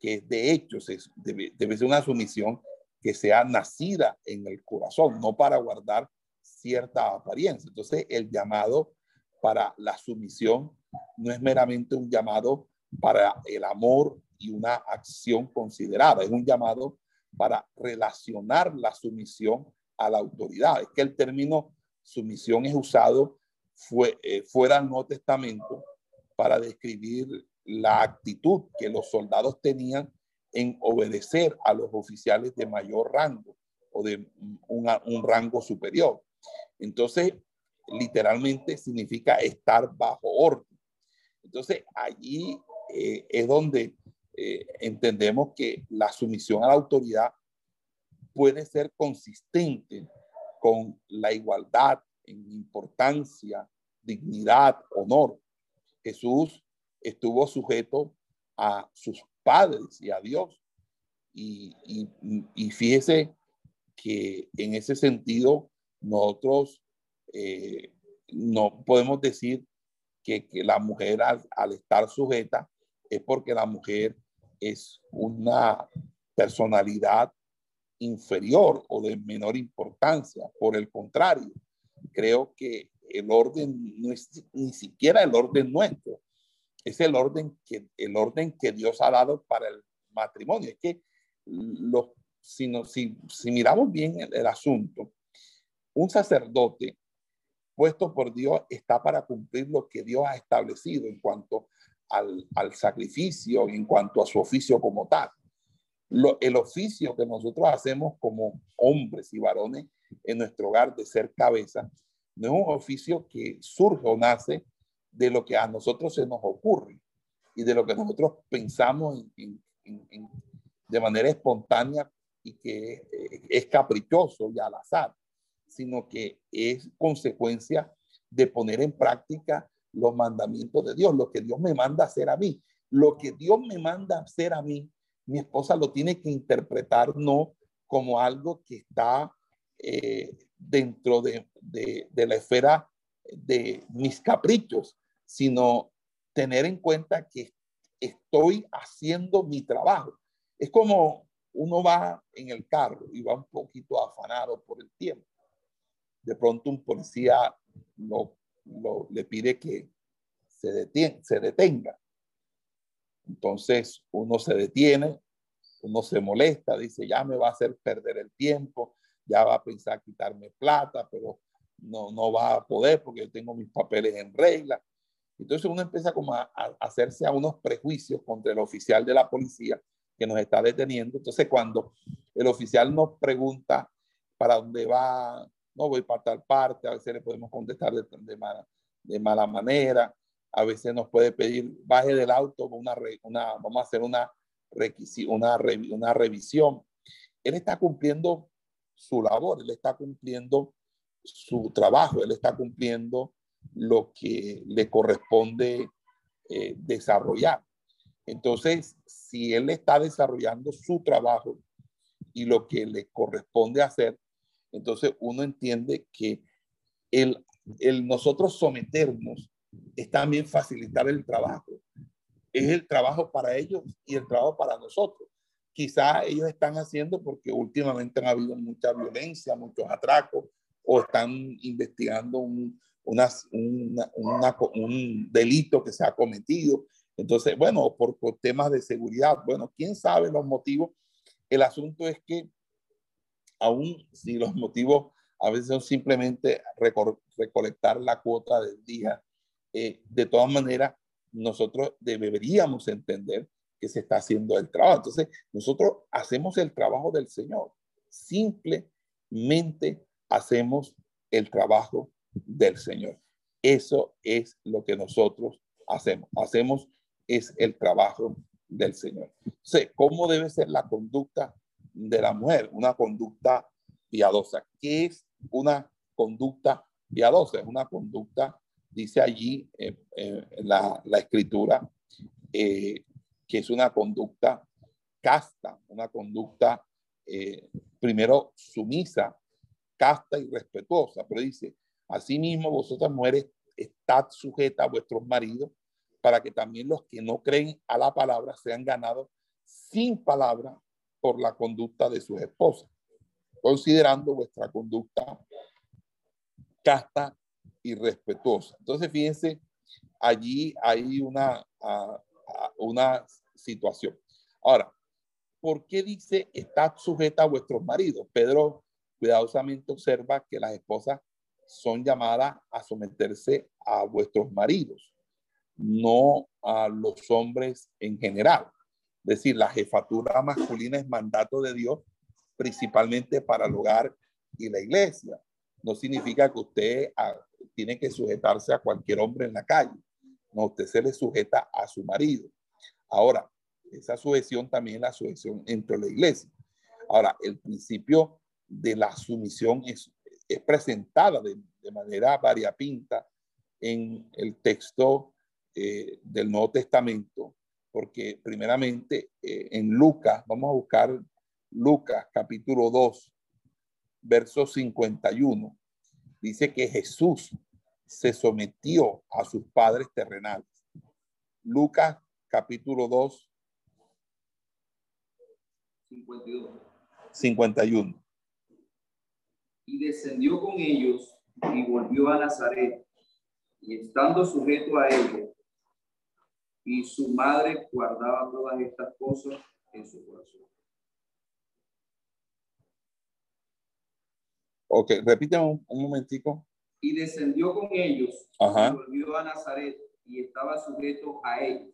Speaker 2: que de hecho debe, debe ser una sumisión que sea nacida en el corazón, no para guardar cierta apariencia. Entonces, el llamado para la sumisión no es meramente un llamado para el amor y una acción considerada, es un llamado para relacionar la sumisión a la autoridad. Es que el término sumisión es usado fue, eh, fuera del Nuevo Testamento para describir la actitud que los soldados tenían en obedecer a los oficiales de mayor rango o de un rango superior. Entonces, literalmente significa estar bajo orden. Entonces, allí eh, es donde eh, entendemos que la sumisión a la autoridad puede ser consistente con la igualdad en importancia, dignidad, honor. Jesús estuvo sujeto a sus padres y a Dios. Y, fíjese que en ese sentido nosotros eh, no podemos decir que, la mujer al, al, estar sujeta es porque la mujer es una personalidad inferior o de menor importancia. Por el contrario, creo que el orden no es ni siquiera el orden nuestro es el orden que, el orden que Dios ha dado para el matrimonio. Es que los, si, si, si miramos bien el, asunto, un sacerdote puesto por Dios está para cumplir lo que Dios ha establecido en cuanto al, al sacrificio, en cuanto a su oficio como tal. Lo, el oficio que nosotros hacemos como hombres y varones en nuestro hogar de ser cabeza, no es un oficio que surge o nace de lo que a nosotros se nos ocurre y de lo que nosotros pensamos de manera espontánea y que eh, es caprichoso y al azar, sino que es consecuencia de poner en práctica los mandamientos de Dios, lo que Dios me manda hacer a mí. Lo que Dios me manda hacer a mí, mi esposa lo tiene que interpretar no como algo que está eh, dentro de, de, de la esfera de mis caprichos, sino tener en cuenta que estoy haciendo mi trabajo. Es como uno va en el carro y va un poquito afanado por el tiempo. De pronto un policía lo, le pide que se, se detenga. Entonces uno se detiene, uno se molesta, dice, ya me va a hacer perder el tiempo, ya va a pensar quitarme plata, pero no, no va a poder porque yo tengo mis papeles en regla. Entonces uno empieza como a, hacerse a unos prejuicios contra el oficial de la policía que nos está deteniendo. Entonces cuando el oficial nos pregunta para dónde va, no voy para tal parte, a veces le podemos contestar de, mala, de mala manera, a veces nos puede pedir baje del auto, una, una, vamos a hacer una, una, una revisión. Él está cumpliendo su labor, él está cumpliendo su trabajo, él está cumpliendo lo que le corresponde eh, desarrollar. Entonces, si él está desarrollando su trabajo y lo que le corresponde hacer, entonces uno entiende que el, el nosotros someternos es también facilitar el trabajo. Es el trabajo para ellos y el trabajo para nosotros. Quizá ellos están haciendo porque últimamente han habido mucha violencia, muchos atracos, o están investigando un, una, un delito que se ha cometido. Entonces, bueno, por, por, temas de seguridad, bueno, quién sabe los motivos. El asunto es que aún si los motivos a veces son simplemente recolectar la cuota del día, eh, de todas maneras, nosotros deberíamos entender que se está haciendo el trabajo. Entonces, nosotros hacemos el trabajo del Señor. Simplemente hacemos el trabajo del Señor. Eso es lo que nosotros hacemos. Hacemos es el trabajo del Señor. Sé ¿cómo debe ser la conducta de la mujer? Una conducta piadosa. ¿Qué es una conducta piadosa? Es una conducta, dice allí eh, eh, la, la, escritura, eh, que es una conducta casta, una conducta primero sumisa, casta y respetuosa, pero dice, asimismo vosotras mujeres estad sujetas a vuestros maridos para que también los que no creen a la palabra sean ganados sin palabra por la conducta de sus esposas, considerando vuestra conducta casta y respetuosa. Entonces, fíjense, allí hay una, una situación. Ahora, ¿por qué dice estad sujeta a vuestros maridos? Pedro cuidadosamente observa que las esposas son llamadas a someterse a vuestros maridos, no a los hombres en general. Es decir, la jefatura masculina es mandato de Dios principalmente para el hogar y la iglesia. No significa que usted ah, tiene que sujetarse a cualquier hombre en la calle. No, usted se le sujeta a su marido. Ahora, esa sujeción también es la sujeción entre la iglesia. Ahora, el principio de la sumisión es, es presentada de, manera variapinta en el texto eh, del Nuevo Testamento, porque primeramente eh, en Lucas, vamos a buscar Lucas capítulo 2, verso 51, dice que Jesús se sometió a sus padres terrenales. Lucas capítulo 2, 51. 51
Speaker 3: y descendió con ellos y volvió a Nazaret, y estando sujeto a ellos, y su madre guardaba todas estas cosas en su corazón.
Speaker 2: Ok, repíteme un, un, momentico.
Speaker 3: Y descendió con ellos, y volvió a Nazaret, y estaba sujeto a ellos.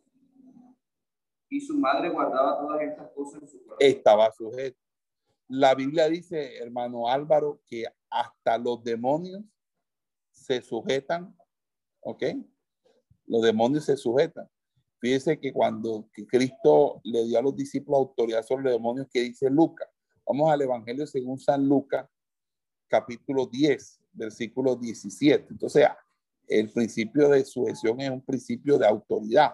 Speaker 3: Y su madre guardaba todas estas cosas en su corazón.
Speaker 2: Estaba sujeto. La Biblia dice, hermano Álvaro, que hasta los demonios se sujetan, ¿ok? Los demonios se sujetan. Fíjese que cuando Cristo le dio a los discípulos autoridad sobre los demonios, que dice Lucas? Vamos al Evangelio según San Lucas, capítulo 10, versículo 17. Entonces, el principio de sujeción es un principio de autoridad.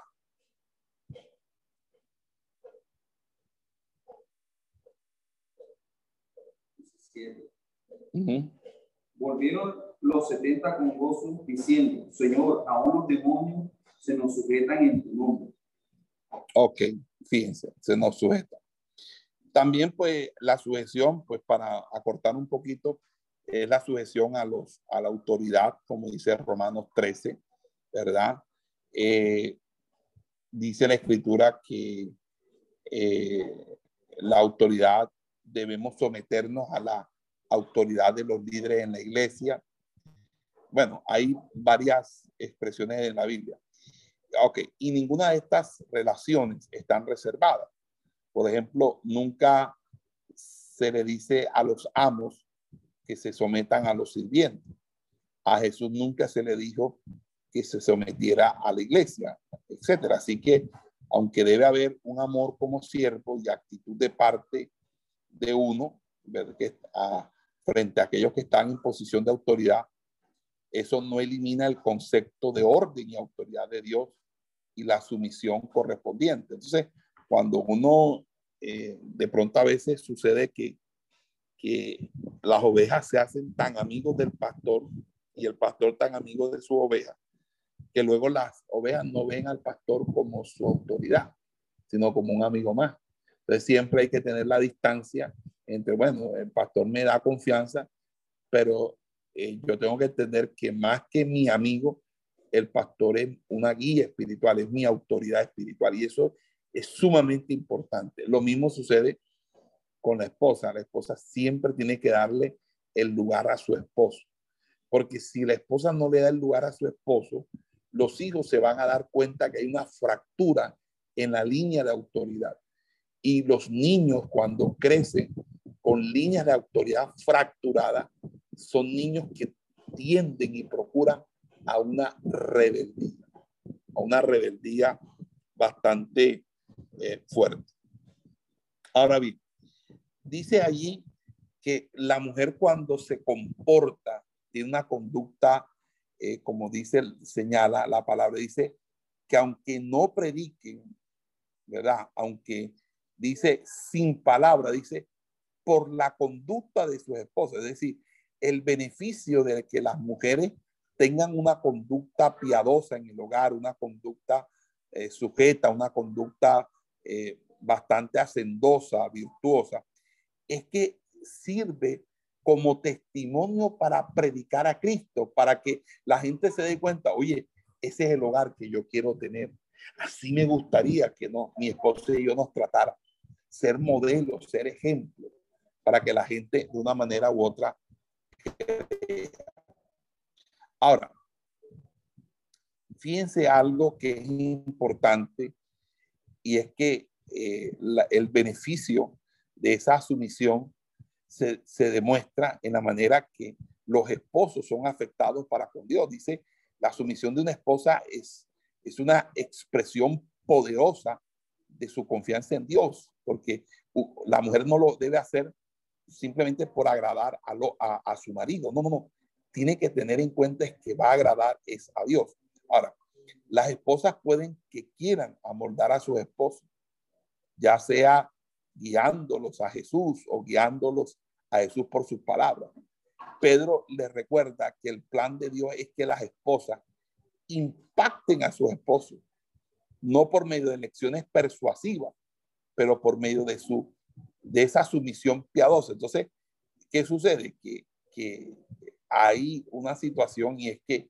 Speaker 3: Volvieron los setenta con gozo, diciendo, Señor, aún los demonios se nos sujetan en tu nombre.
Speaker 2: Ok, fíjense, se nos sujeta. También, pues, la sujeción, pues, para acortar un poquito, es la sujeción a, los, a la autoridad, como dice Romanos 13, ¿verdad? Eh, dice la escritura que eh, la autoridad debemos someternos a la autoridad de los líderes en la iglesia. Bueno, hay varias expresiones en la Biblia. Ok, y ninguna de estas relaciones están reservadas. Por ejemplo, nunca se le dice a los amos que se sometan a los sirvientes. A Jesús nunca se le dijo que se sometiera a la iglesia, etcétera. Así que, aunque debe haber un amor como siervo y actitud de parte de uno, que a, frente a aquellos que están en posición de autoridad, eso no elimina el concepto de orden y autoridad de Dios y la sumisión correspondiente. Entonces, cuando uno, eh, de pronto a veces sucede que, que las ovejas se hacen tan amigos del pastor y el pastor tan amigo de su oveja, que luego las ovejas no ven al pastor como su autoridad, sino como un amigo más. Entonces siempre hay que tener la distancia entre, bueno, el pastor me da confianza, pero eh, yo tengo que entender que más que mi amigo, el pastor es una guía espiritual, es mi autoridad espiritual y eso es sumamente importante. Lo mismo sucede con la esposa. La esposa siempre tiene que darle el lugar a su esposo, porque si la esposa no le da el lugar a su esposo, los hijos se van a dar cuenta que hay una fractura en la línea de autoridad. Y los niños cuando crecen con líneas de autoridad fracturadas son niños que tienden y procuran a una rebeldía, a una rebeldía bastante eh, fuerte. Ahora bien, dice allí que la mujer cuando se comporta tiene una conducta, eh, como dice, señala la palabra, dice que aunque no prediquen, ¿verdad? Aunque dice sin palabra, dice por la conducta de sus esposas, es decir, el beneficio de que las mujeres tengan una conducta piadosa en el hogar, una conducta eh, sujeta, una conducta eh, bastante hacendosa, virtuosa, es que sirve como testimonio para predicar a Cristo, para que la gente se dé cuenta, oye, ese es el hogar que yo quiero tener. Así me gustaría que no, mi esposo y yo nos tratara, ser modelos, ser ejemplos, para que la gente de una manera u otra Ahora, fíjense algo que es importante y es que eh, el beneficio de esa sumisión se, se, demuestra en la manera que los esposos son afectados para con Dios. Dice, la sumisión de una esposa es, es una expresión poderosa de su confianza en Dios, porque la mujer no lo debe hacer simplemente por agradar a, lo, a, su marido. No, no, no tiene que tener en cuenta que va a agradar es a Dios. Ahora, las esposas pueden que quieran amoldar a sus esposos, ya sea guiándolos a Jesús o guiándolos a Jesús por sus palabras. Pedro le recuerda que el plan de Dios es que las esposas impacten a sus esposos, no por medio de lecciones persuasivas, pero por medio de su de esa sumisión piadosa. Entonces, ¿qué sucede? Que, que hay una situación y es que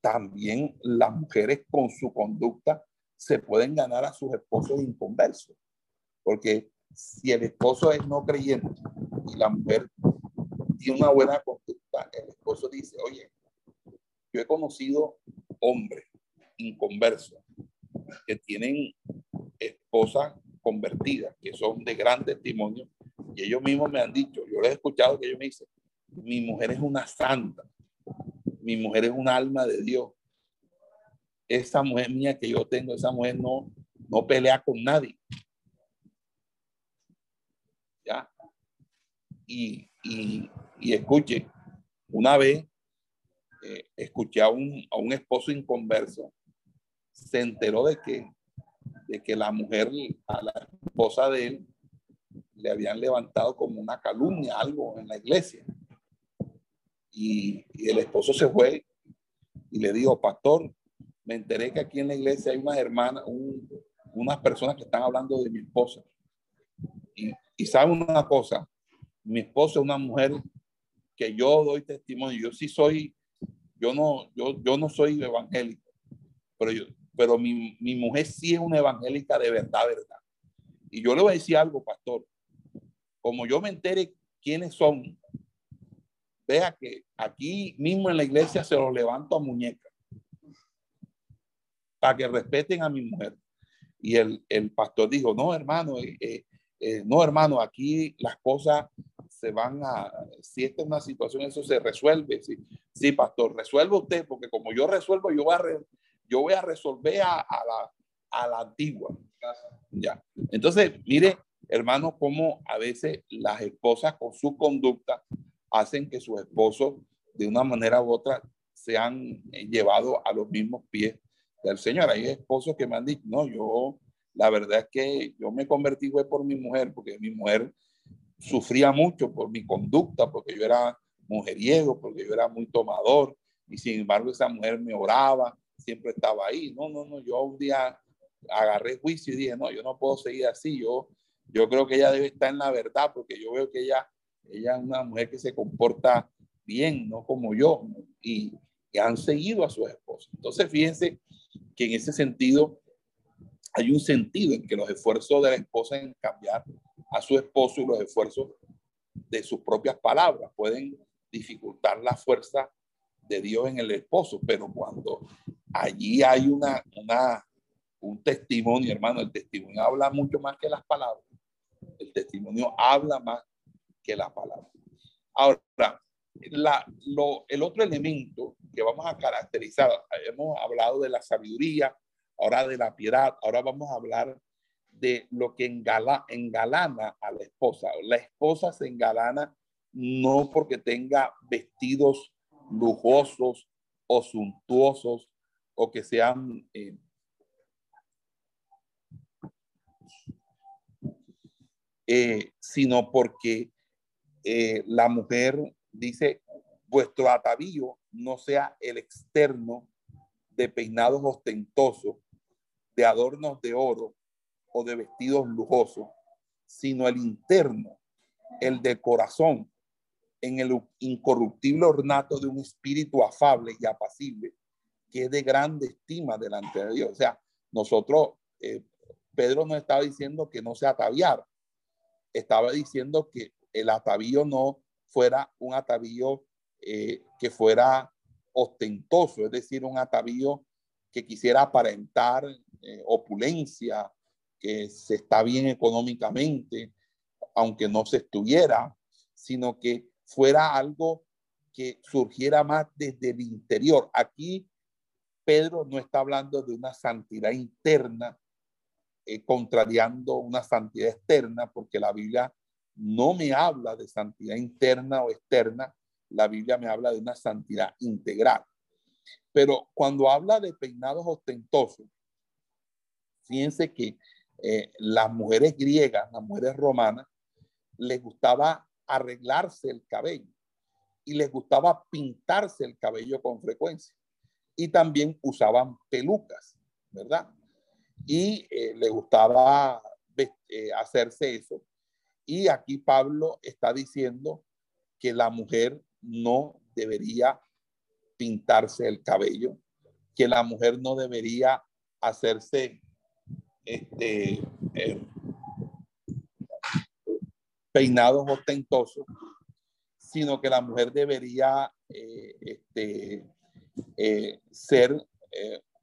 Speaker 2: también las mujeres con su conducta se pueden ganar a sus esposos inconversos. Porque si el esposo es no creyente y la mujer tiene una buena conducta, el esposo dice, oye, yo he conocido hombres inconversos que tienen esposas convertidas, que son de gran testimonio, y ellos mismos me han dicho, yo les he escuchado que ellos me dicen, mi mujer es una santa, mi mujer es un alma de Dios. Esa mujer mía que yo tengo, esa mujer no, no pelea con nadie. ¿Ya? Y, y, escuche, una vez eh, escuché a un, a un esposo inconverso, se enteró de que, de que la mujer, a la esposa de él, le habían levantado como una calumnia, algo en la iglesia Y, el esposo se fue y le dijo, pastor, me enteré que aquí en la iglesia hay unas hermanas, unas personas que están hablando de mi esposa. Y, y sabe una cosa, mi esposa es una mujer que yo doy testimonio, yo sí soy, yo no, yo, yo no soy evangélico, pero, yo, pero mi, mi mujer sí es una evangélica de verdad, verdad. Y yo le voy a decir algo, pastor, como yo me entere quiénes son, vea que aquí mismo en la iglesia se los levanto a muñeca para que respeten a mi mujer. Y el, el pastor dijo, no, hermano, eh, eh, eh, no, hermano, aquí las cosas se van a, si esta es una situación, eso se resuelve. Sí, sí pastor, resuelve usted, porque como yo resuelvo, yo voy a, yo voy a resolver a, a, la, a la antigua. Ya. Entonces, mire, hermano, cómo a veces las esposas con su conducta hacen que sus esposos, de una manera u otra, sean llevados a los mismos pies del Señor. Hay esposos que me han dicho, no, yo, la verdad es que yo me convertí fue por mi mujer, porque mi mujer sufría mucho por mi conducta, porque yo era mujeriego, porque yo era muy tomador, y sin embargo esa mujer me oraba, siempre estaba ahí. No, no, no, yo un día agarré juicio y dije, no, yo no puedo seguir así, yo, yo creo que ella debe estar en la verdad, porque yo veo que ella, ella es una mujer que se comporta bien, no como yo, y, y han seguido a su esposa. Entonces, fíjense que en ese sentido hay un sentido en que los esfuerzos de la esposa en cambiar a su esposo y los esfuerzos de sus propias palabras pueden dificultar la fuerza de Dios en el esposo, pero cuando allí hay una, una, un testimonio, hermano, el testimonio habla mucho más que las palabras. El testimonio habla más que las palabras. Ahora, la, lo, el otro elemento que vamos a caracterizar, hemos hablado de la sabiduría, ahora de la piedad, ahora vamos a hablar de lo que engala, engalana a la esposa. La esposa se engalana no porque tenga vestidos lujosos o suntuosos o que sean eh, eh, sino porque eh, la mujer dice, vuestro atavío no sea el externo de peinados ostentosos, de adornos de oro o de vestidos lujosos, sino el interno, el de corazón, en el incorruptible ornato de un espíritu afable y apacible, que es de grande estima delante de Dios. O sea, nosotros, eh, Pedro no estaba diciendo que no se ataviara, estaba diciendo que el atavío no fuera un atavío eh, que fuera ostentoso, es decir, un atavío que quisiera aparentar eh, opulencia, que se está bien económicamente, aunque no se estuviera, sino que fuera algo que surgiera más desde el interior. Aquí Pedro no está hablando de una santidad interna, eh, contrariando una santidad externa, porque la Biblia no me habla de santidad interna o externa, la Biblia me habla de una santidad integral. Pero cuando habla de peinados ostentosos, fíjense que eh, las mujeres griegas, las mujeres romanas, les gustaba arreglarse el cabello y les gustaba pintarse el cabello con frecuencia. Y también usaban pelucas, ¿verdad? Y eh, les gustaba eh, hacerse eso. Y aquí Pablo está diciendo que la mujer no debería pintarse el cabello, que la mujer no debería hacerse este, eh, peinados ostentosos, sino que la mujer debería eh, este, eh, ser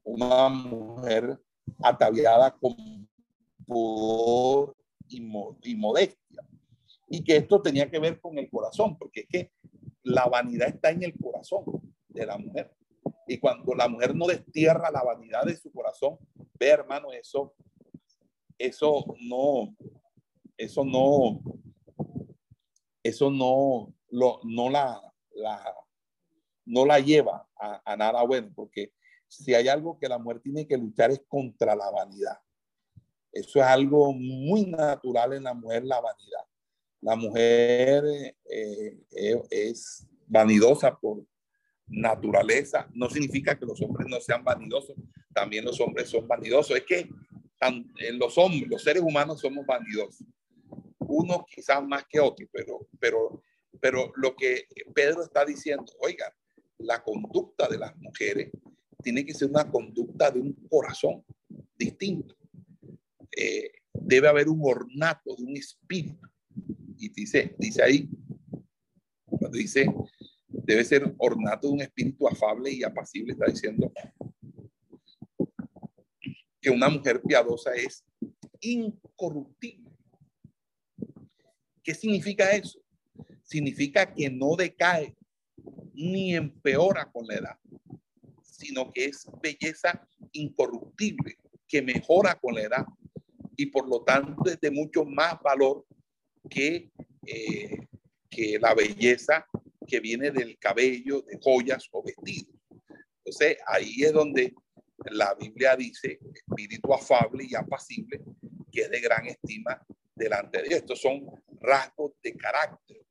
Speaker 2: una mujer ataviada con pudor y, y modestia. Y que esto tenía que ver con el corazón, porque es que la vanidad está en el corazón de la mujer. Y cuando la mujer no destierra la vanidad de su corazón, ve hermano, eso, eso no, eso no, eso no, lo, no la, la, no la lleva a, nada bueno, porque si hay algo que la mujer tiene que luchar es contra la vanidad. Eso es algo muy natural en la mujer, la vanidad. La mujer eh, eh, es vanidosa por naturaleza. No significa que los hombres no sean vanidosos, también los hombres son vanidosos. Es que en los hombres, los seres humanos somos vanidosos. Uno quizás más que otro, pero, pero, pero lo que Pedro está diciendo, oiga, la conducta de las mujeres tiene que ser una conducta de un corazón distinto. Eh, debe haber un ornato de un espíritu. Y dice, dice ahí, dice, debe ser ornato de un espíritu afable y apacible, está diciendo que una mujer piadosa es incorruptible. ¿Qué significa eso? Significa que no decae ni empeora con la edad, sino que es belleza incorruptible, que mejora con la edad y por lo tanto es de mucho más valor que, eh, que la belleza que viene del cabello, de joyas o vestidos. Entonces ahí es donde la Biblia dice espíritu afable y apacible, que es de gran estima delante de Dios. Estos son rasgos de carácter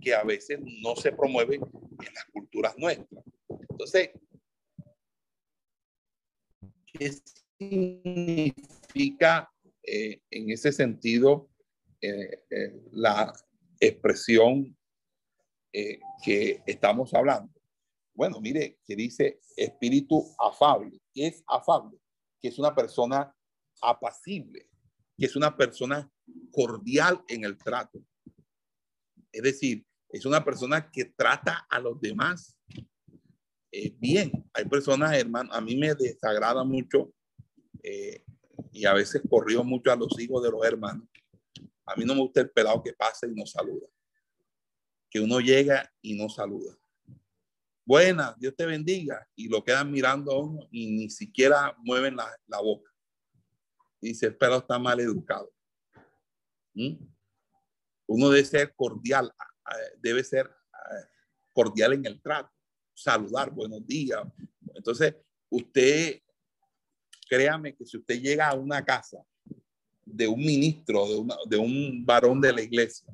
Speaker 2: que a veces no se promueven en las culturas nuestras. Entonces, ¿qué significa eh, en ese sentido eh, eh, la expresión que estamos hablando? Bueno, mire, que dice espíritu afable. ¿Qué es afable? Que es una persona apacible, que es una persona cordial en el trato. Es decir, es una persona que trata a los demás eh, bien. Hay personas, hermano, a mí me desagrada mucho eh, y a veces corrió mucho a los hijos de los hermanos. A mí no me gusta el pelado que pasa y no saluda. Que uno llega y no saluda. Buenas, Dios te bendiga. Y lo quedan mirando a uno y ni siquiera mueven la, la boca. Dice, el pelado está mal educado. Uno debe ser cordial debe ser cordial en el trato, saludar, buenos días. Entonces, usted, créame que si usted llega a una casa de un ministro, de, de un varón de la iglesia,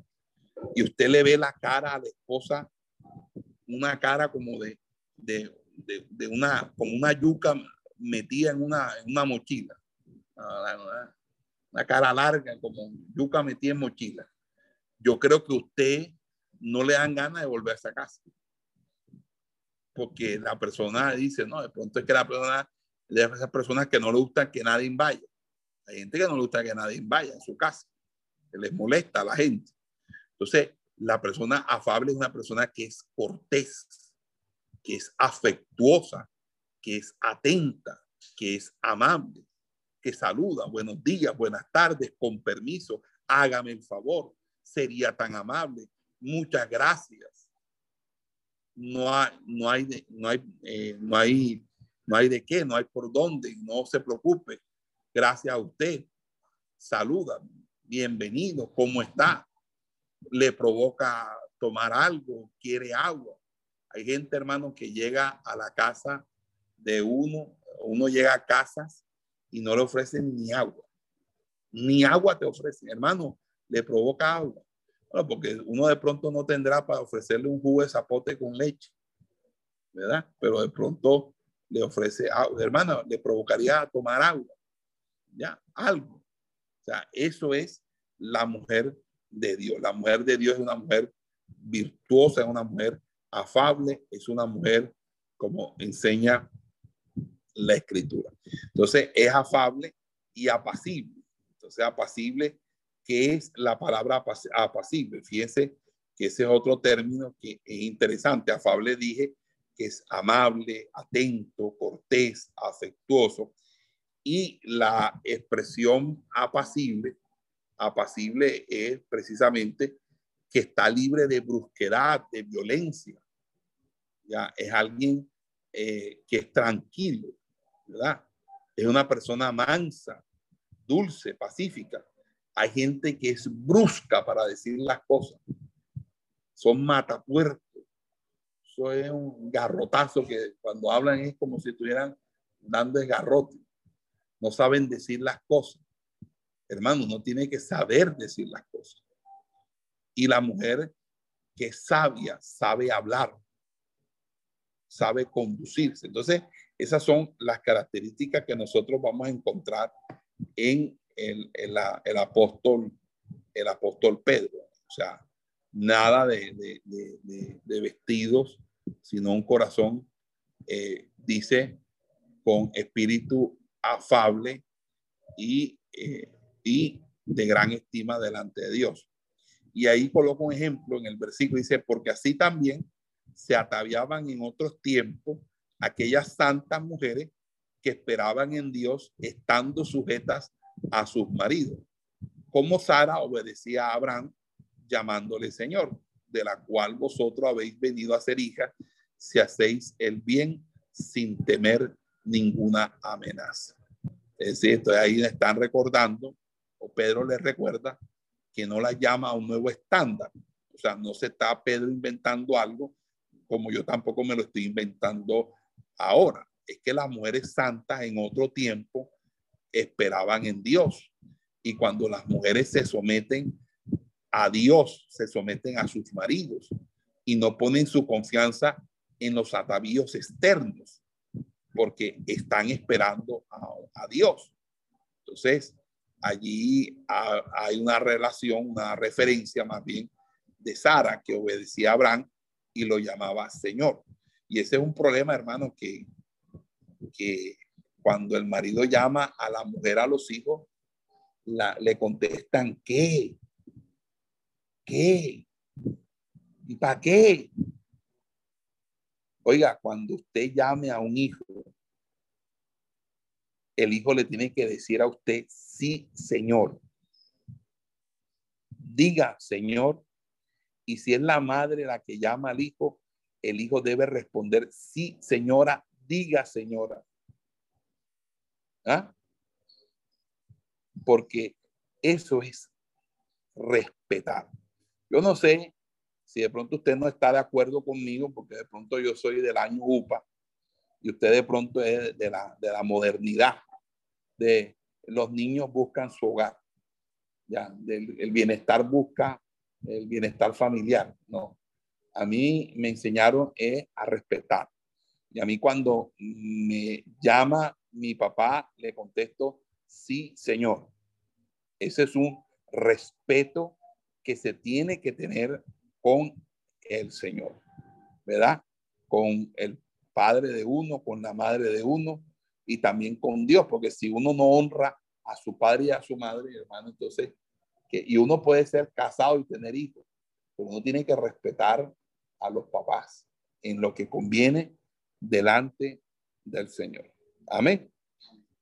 Speaker 2: y usted le ve la cara a la esposa, una cara como de, una, como una yuca metida en una, en una mochila. Una cara larga, como yuca metida en mochila. Yo creo que usted no le dan ganas de volver a esa casa. Porque la persona dice, no, de pronto es que la persona, de esas personas que no le gusta que nadie vaya. Hay gente que no le gusta que nadie vaya a su casa, que les molesta a la gente. Entonces, la persona afable es una persona que es cortés, que es afectuosa, que es atenta, que es amable, que saluda, buenos días, buenas tardes, con permiso, hágame el favor, sería tan amable, muchas gracias. No hay, no hay, de, no hay, eh, no hay, no hay de qué, no hay por dónde, no se preocupe. Gracias a usted. Saluda, bienvenido, ¿cómo está? Le provoca tomar algo, quiere agua. Hay gente, hermano, que llega a la casa de uno, uno llega a casas y no le ofrecen ni agua. Ni agua te ofrecen, hermano, le provoca agua porque uno de pronto no tendrá para ofrecerle un jugo de zapote con leche, ¿verdad? Pero de pronto le ofrece agua. Hermano, le provocaría tomar agua, ¿ya? Algo. O sea, eso es la mujer de Dios. La mujer de Dios es una mujer virtuosa, es una mujer afable, es una mujer como enseña la escritura. Entonces, es afable y apacible. Entonces, apacible ¿Qué es la palabra apacible? Fíjense que ese es otro término que es interesante. Afable dije que es amable, atento, cortés, afectuoso. Y la expresión apacible, apacible es precisamente que está libre de brusquedad, de violencia. Ya es alguien eh, que es tranquilo, Es una persona mansa, dulce, pacífica. Hay gente que es brusca para decir las cosas. Son matapuertos. Eso es un garrotazo que cuando hablan es como si estuvieran dando el garrote. No saben decir las cosas. Hermano, no tiene que saber decir las cosas. Y la mujer que es sabia, sabe hablar. sabe conducirse. Entonces, esas son las características que nosotros vamos a encontrar en el, el, apóstol, el apóstol Pedro. O sea, nada de, vestidos, sino un corazón, eh, dice, con espíritu afable y, eh, y de gran estima delante de Dios. Y ahí coloco un ejemplo en el versículo, dice, porque así también se ataviaban en otros tiempos aquellas santas mujeres que esperaban en Dios estando sujetas a sus maridos, como Sara obedecía a Abraham llamándole Señor, de la cual vosotros habéis venido a ser hija si hacéis el bien sin temer ninguna amenaza. Es decir, ahí están recordando, o Pedro les recuerda, que no la llama a un nuevo estándar. O sea, no se está Pedro inventando algo como yo tampoco me lo estoy inventando ahora. Es que las mujeres santas en otro tiempo esperaban en Dios. Y cuando las mujeres se someten a Dios, se someten a sus maridos y no ponen su confianza en los atavíos externos, porque están esperando a, Dios. Entonces, allí hay una relación, una referencia más bien de Sara que obedecía a Abraham y lo llamaba Señor. Y ese es un problema, hermano, que, que cuando el marido llama a la mujer a los hijos, la, le contestan, ¿qué? ¿Qué? ¿Y para qué? Oiga, cuando usted llame a un hijo, el hijo le tiene que decir a usted, sí, señor. Diga, señor. Y si es la madre la que llama al hijo, el hijo debe responder, sí, señora, diga, señora. ¿Ah? Porque eso es respetar. Yo no sé si de pronto usted no está de acuerdo conmigo, porque de pronto yo soy del año UPA y usted de pronto es de la, de la modernidad, de los niños buscan su hogar, ya, el bienestar busca el bienestar familiar, no. A mí me enseñaron eh, a respetar. Y a mí cuando me llama mi papá, le contesto, sí, señor. Ese es un respeto que se tiene que tener con el Señor, ¿verdad? Con el padre de uno, con la madre de uno y también con Dios, porque si uno no honra a su padre y a su madre, hermano, entonces, que, y uno puede ser casado y tener hijos, pero uno tiene que respetar a los papás en lo que conviene delante del Señor. Amén.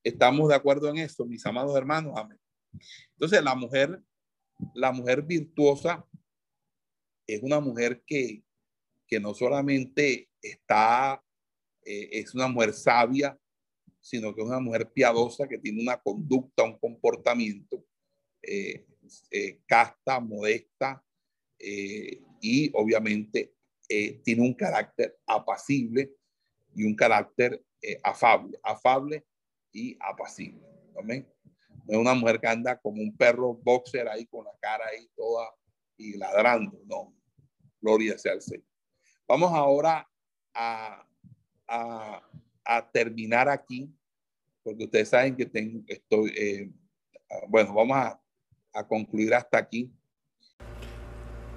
Speaker 2: Estamos de acuerdo en eso, mis amados hermanos. Amén. Entonces, la mujer, la mujer virtuosa es una mujer que, que no solamente está, eh, es una mujer sabia, sino que es una mujer piadosa que tiene una conducta, un comportamiento eh, eh, casta, modesta y obviamente tiene un carácter apacible y un carácter afable, afable y apacible. Amén. No es una mujer que anda como un perro boxer ahí con la cara ahí toda y ladrando. No. Gloria sea al Señor. Vamos ahora a, a, a terminar aquí, porque ustedes saben que tengo, estoy, eh, bueno, vamos a, a concluir hasta aquí.